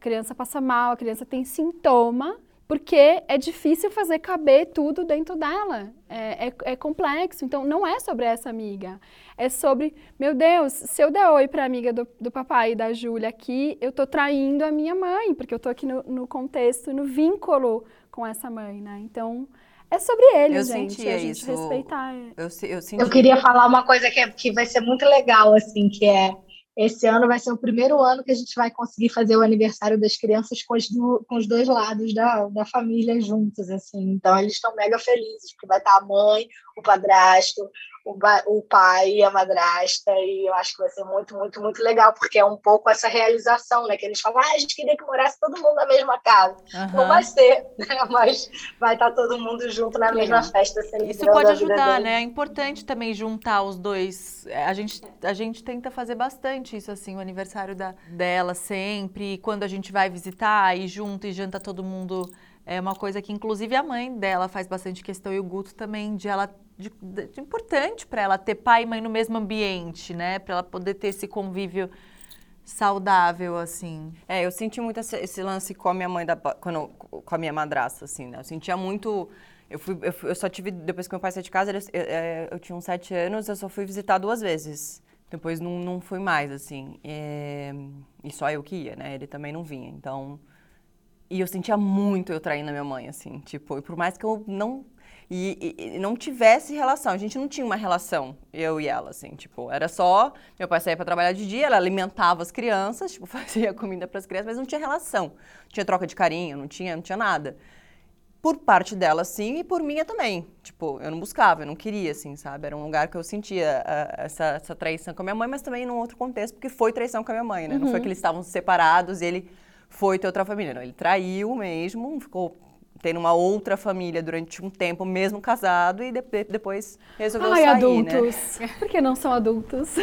a criança passa mal, a criança tem sintoma, porque é difícil fazer caber tudo dentro dela. É, é, é, complexo. Então, não é sobre essa amiga. É sobre, meu Deus, se eu der oi para a amiga do, do papai e da Júlia aqui, eu estou traindo a minha mãe, porque eu estou aqui no, no, contexto, no vínculo com essa mãe, né? Então, é sobre eles, eu gente. a gente isso. respeitar. Eu, eu, eu, queria falar uma coisa que, é, que vai ser muito legal, assim, que é esse ano vai ser o primeiro ano que a gente vai conseguir fazer o aniversário das crianças com os, do, com os dois lados da, da família juntos, assim. Então, eles estão mega felizes, porque vai estar a mãe, o padrasto, o, o pai e a madrasta, e eu acho que vai ser muito, muito, muito legal, porque é um pouco essa realização, né? Que eles falam, ah, a gente queria que morasse todo mundo na mesma casa. Uhum. Não vai ser, né? (laughs) Mas vai estar todo mundo junto na mesma festa. Isso pode ajudar, né? É importante também juntar os dois. É, a gente, a gente tenta fazer bastante isso, assim, o aniversário da, dela sempre, quando a gente vai visitar, e junto e janta todo mundo é uma coisa que, inclusive, a mãe dela faz bastante questão e o Guto também, de ela. De, de importante para ela ter pai e mãe no mesmo ambiente, né? Para ela poder ter esse convívio saudável, assim. É, eu senti muito esse, esse lance com a minha mãe, da, quando, com a minha madrasta, assim, né? Eu sentia muito. Eu, fui, eu, fui, eu só tive, depois que meu pai saiu de casa, eu, eu, é, eu, tinha uns sete anos, eu só fui visitar duas vezes. Depois não, não fui mais, assim. É, e só eu que ia, né? Ele também não vinha. Então, e eu sentia muito eu traindo a minha mãe, assim, tipo, e por mais que eu não e, e, não tivesse relação. A gente não tinha uma relação, eu e ela, assim, tipo, era só. Meu pai saía para trabalhar de dia, ela alimentava as crianças, (laughs) tipo, fazia comida para as crianças, mas não tinha relação. Não tinha troca de carinho, não tinha, não tinha nada. Por parte dela, sim, e por minha também. Tipo, eu não buscava, eu não queria, assim, sabe? Era um lugar que eu sentia uh, essa, essa traição com a minha mãe, mas também num outro contexto, porque foi traição com a minha mãe, né? Uhum. Não foi uhum. que eles estavam separados e ele foi ter outra família. Não, ele traiu mesmo, ficou tendo uma outra família durante um tempo, mesmo casado, e de depois resolveu Ai, sair, adultos. né? (laughs) Por que não são adultos?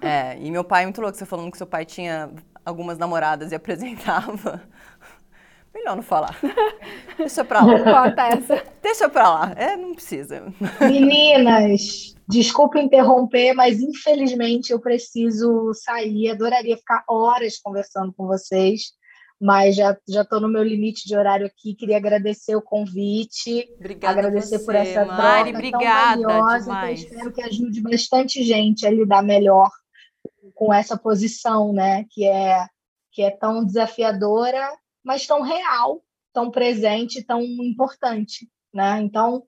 É, e meu pai é muito louco, você falando que seu pai tinha algumas namoradas e apresentava. (laughs) Melhor não falar. Deixa pra lá. Corta essa. Deixa pra lá. É, não precisa. Meninas, desculpa interromper, mas infelizmente eu preciso sair. Adoraria ficar horas conversando com vocês mas já já estou no meu limite de horário aqui. Queria agradecer o convite, obrigada agradecer você, por essa Mari, troca obrigada tão valiosa. demais. Eu espero que ajude bastante gente a lidar melhor com essa posição, né? Que é que é tão desafiadora, mas tão real, tão presente, tão importante, né? Então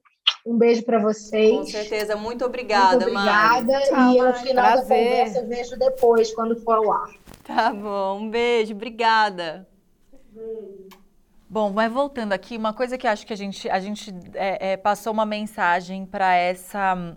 um beijo para vocês. Com certeza, muito obrigada, muito obrigada. Mari. Tchau, e no final Prazer. da conversa eu vejo depois, quando for ao ar. Tá bom, um beijo, obrigada. Bom, mas voltando aqui, uma coisa que acho que a gente, a gente é, é, passou uma mensagem para essa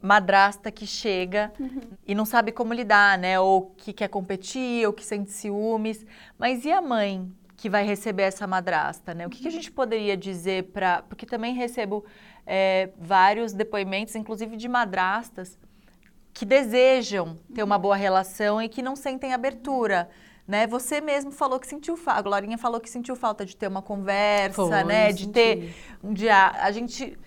madrasta que chega uhum. e não sabe como lidar, né? Ou que quer competir, ou que sente ciúmes. Mas e a mãe que vai receber essa madrasta, né? O que, que a gente poderia dizer para... Porque também recebo é, vários depoimentos, inclusive de madrastas, que desejam ter uma boa relação e que não sentem abertura né? Você mesmo falou que sentiu falta, a Glorinha falou que sentiu falta de ter uma conversa, Foi, né? De senti. ter um dia a gente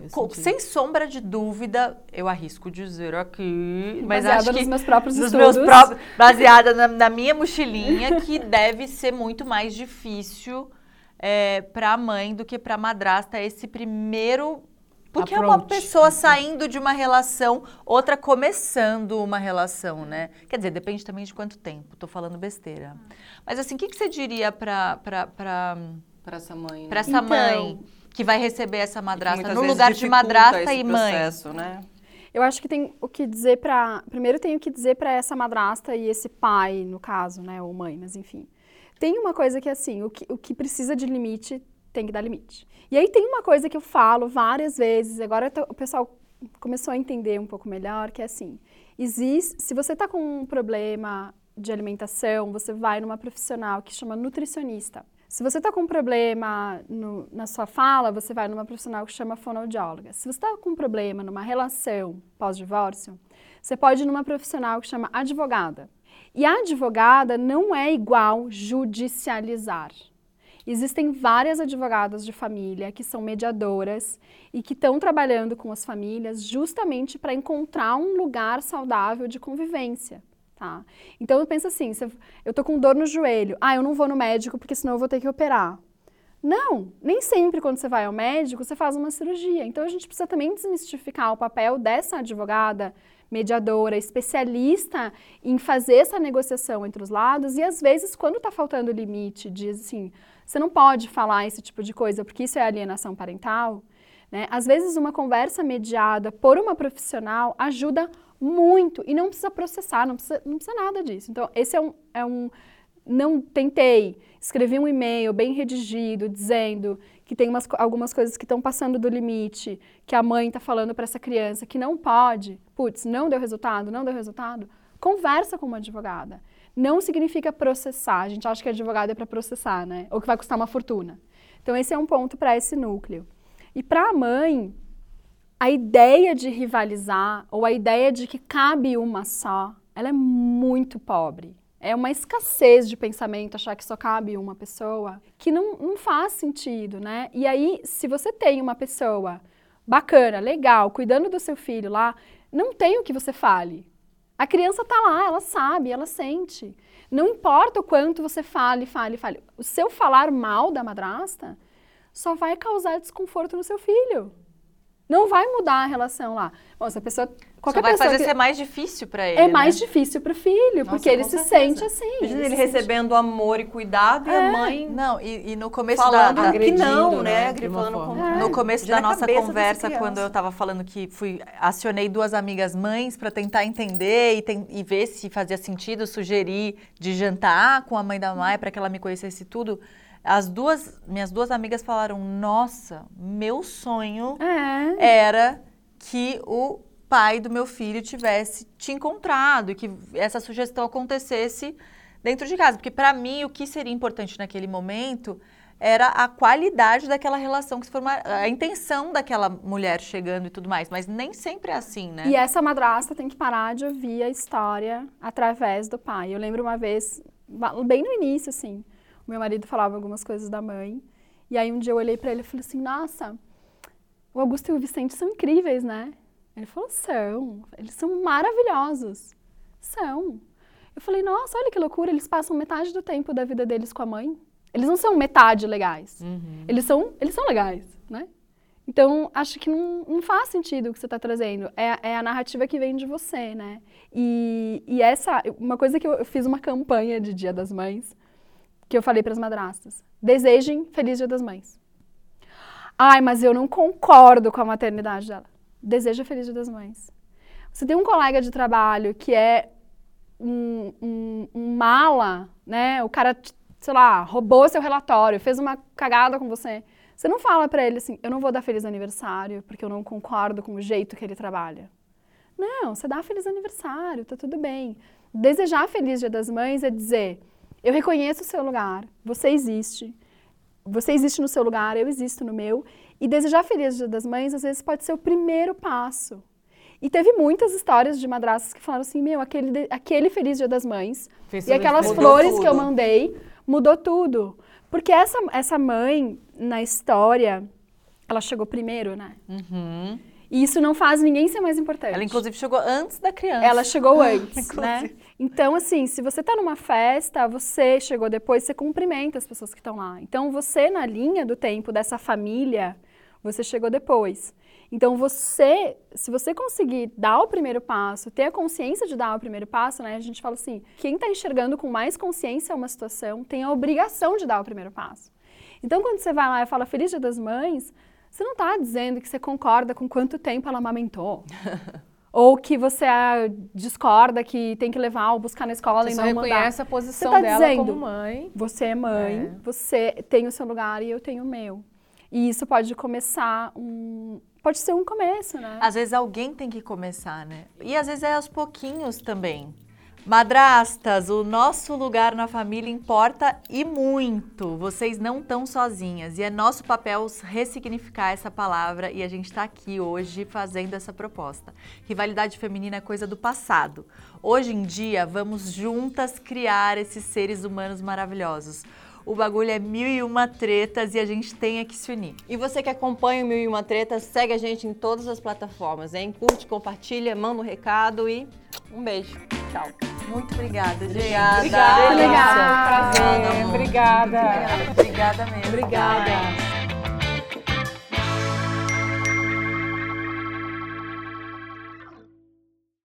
Eu co- senti. sem sombra de dúvida, eu arrisco dizer aqui, mas Baseada acho que nos meus próprios nos estudos. meus próprios, baseada na, na minha mochilinha, que (laughs) deve ser muito mais difícil para a mãe do que para a madrasta esse primeiro. Porque é uma Approach. pessoa saindo de uma relação, outra começando uma relação, né? Quer dizer, depende também de quanto tempo. Tô falando besteira. Mas assim, o que, que você diria para Para essa mãe. né? para essa Então, mãe que vai receber essa madrasta no lugar de madrasta esse e mãe? processo, né? Eu acho que tem o que dizer para. Primeiro tem o que dizer para essa madrasta e esse pai, no caso, né? Ou mãe, mas enfim. Tem uma coisa que é assim: o que, o que precisa de limite tem que dar limite. E aí tem uma coisa que eu falo várias vezes, agora tô- o pessoal começou a entender um pouco melhor, que é assim: existe, se você está com um problema de alimentação, você vai numa profissional que chama nutricionista. Se você está com um problema no- na sua fala, você vai numa profissional que chama fonoaudióloga. Se você está com um problema numa relação pós-divórcio, você pode ir numa profissional que chama advogada. E a advogada não é igual judicializar. Existem várias advogadas de família que são mediadoras e que estão trabalhando com as famílias justamente para encontrar um lugar saudável de convivência. Tá? Então pensa assim, eu- tô com dor no joelho, ah, eu não vou no médico porque senão eu vou ter que operar. Não, nem sempre quando você vai ao médico você faz uma cirurgia. Então a gente precisa também desmistificar o papel dessa advogada mediadora, especialista em fazer essa negociação entre os lados e às vezes quando está faltando limite, diz assim, você não pode falar esse tipo de coisa porque isso é alienação parental. Né? Às vezes uma conversa mediada por uma profissional ajuda muito e não precisa processar, não precisa, não precisa nada disso. Então esse é um, é um não tentei, escrevi um e-mail bem redigido dizendo que tem umas algumas coisas que estão passando do limite, que a mãe está falando para essa criança que não pode, putz, não deu resultado, não deu resultado, conversa com uma advogada. Não significa processar, a gente acha que advogado é para processar, né? Ou que vai custar uma fortuna. Então esse é um ponto para esse núcleo. E para a mãe, a ideia de rivalizar ou a ideia de que cabe uma só, ela é muito pobre. É uma escassez de pensamento achar que só cabe uma pessoa, que não, não faz sentido, né? E aí, se você tem uma pessoa bacana, legal, cuidando do seu filho lá, não tem o que você fale. A criança tá lá, ela sabe, ela sente. Não importa o quanto você fale, fale, fale. O seu falar mal da madrasta só vai causar desconforto no seu filho. Não vai mudar a relação lá. Bom, se a pessoa. Qualquer Só vai pessoa fazer que- ser mais difícil para ele. é mais né? difícil pro filho, Nossa, porque ele com se certeza. sente assim. Imagina ele ele se sente- recebendo amor e cuidado e a mãe Não, e, e no começo falando da, da- que não, né, né? forma. como... No começo da a nossa conversa, quando eu estava falando que fui acionei duas amigas mães para tentar entender e, ten- e ver se fazia sentido sugerir de jantar com a mãe da Maia para que ela me conhecesse tudo. As duas, minhas duas amigas falaram: "Nossa, meu sonho É. era que o pai do meu filho tivesse te encontrado e que essa sugestão acontecesse dentro de casa. Porque para mim o que seria importante naquele momento era a qualidade daquela relação que se formar, a intenção daquela mulher chegando e tudo mais, mas nem sempre é assim, né? E essa madrasta tem que parar de ouvir a história através do pai. Eu lembro uma vez, bem no início, assim, o meu marido falava algumas coisas da mãe, e aí um dia eu olhei pra ele e falei assim, nossa, o Augusto e o Vicente são incríveis, né? Ele falou, são, eles são maravilhosos. São. Eu falei, nossa, olha que loucura, eles passam metade do tempo da vida deles com a mãe. Eles não são metade legais. Eles são, eles são legais, né? Então, acho que não, não faz sentido o que você está trazendo. É, é a narrativa que vem de você, né? E, e essa, uma coisa que eu, eu fiz uma campanha de Dia das Mães, que eu falei para as madrastas: desejem Feliz Dia das Mães. Ai, mas eu não concordo com a maternidade dela. Deseja Feliz Dia das Mães. Você tem um colega de trabalho que é um, um, um mala, né? O cara, sei lá, roubou seu relatório, fez uma cagada com você. Você não fala pra ele assim, eu não vou dar feliz aniversário porque eu não concordo com o jeito que ele trabalha. Não, você dá feliz aniversário, tá tudo bem. Desejar feliz Dia das Mães é dizer, eu reconheço o seu lugar, você existe. Você existe no seu lugar, eu existo no meu. E desejar feliz Dia das Mães às vezes pode ser o primeiro passo. E teve muitas histórias de madrastas que falaram assim, meu, aquele, de- aquele Feliz Dia das Mães Fez e aquelas flores que eu tudo. mandei mudou tudo. Porque essa, essa mãe, na história, ela chegou primeiro, né? Uhum. E isso não faz ninguém ser mais importante. Ela, inclusive, chegou antes da criança. Ela chegou (laughs) antes, né? Então, assim, se você tá numa festa, você chegou depois, você cumprimenta as pessoas que estão lá. Então, você, na linha do tempo dessa família, você chegou depois. Então, você, se você conseguir dar o primeiro passo, ter a consciência de dar o primeiro passo, né? A gente fala assim, quem tá enxergando com mais consciência uma situação tem a obrigação de dar o primeiro passo. Então, quando você vai lá e fala Feliz Dia das Mães, você não tá dizendo que você concorda com quanto tempo ela amamentou. (laughs) Ou que você ah, discorda que tem que levar ou buscar na escola Você e não mandar. reconhece a posição tá dela dizendo, como mãe. Você é mãe, É. você tem o seu lugar e eu tenho o meu. E isso pode começar um. Pode ser um começo, né? Às vezes alguém tem que começar, né? E às vezes é aos pouquinhos também. Madrastas, o nosso lugar na família importa e muito. Vocês não estão sozinhas. E é nosso papel ressignificar essa palavra e a gente está aqui hoje fazendo essa proposta. Rivalidade feminina é coisa do passado. Hoje em dia, vamos juntas criar esses seres humanos maravilhosos. O bagulho é mil e uma tretas e a gente tem é que se unir. E você que acompanha o Mil e Uma Treta, segue a gente em todas as plataformas, hein? Curte, compartilha, manda um recado e um beijo. Tchau. Muito obrigada, gente. Obrigada. Legal. Prazer. Obrigada. Obrigada mesmo. Obrigada.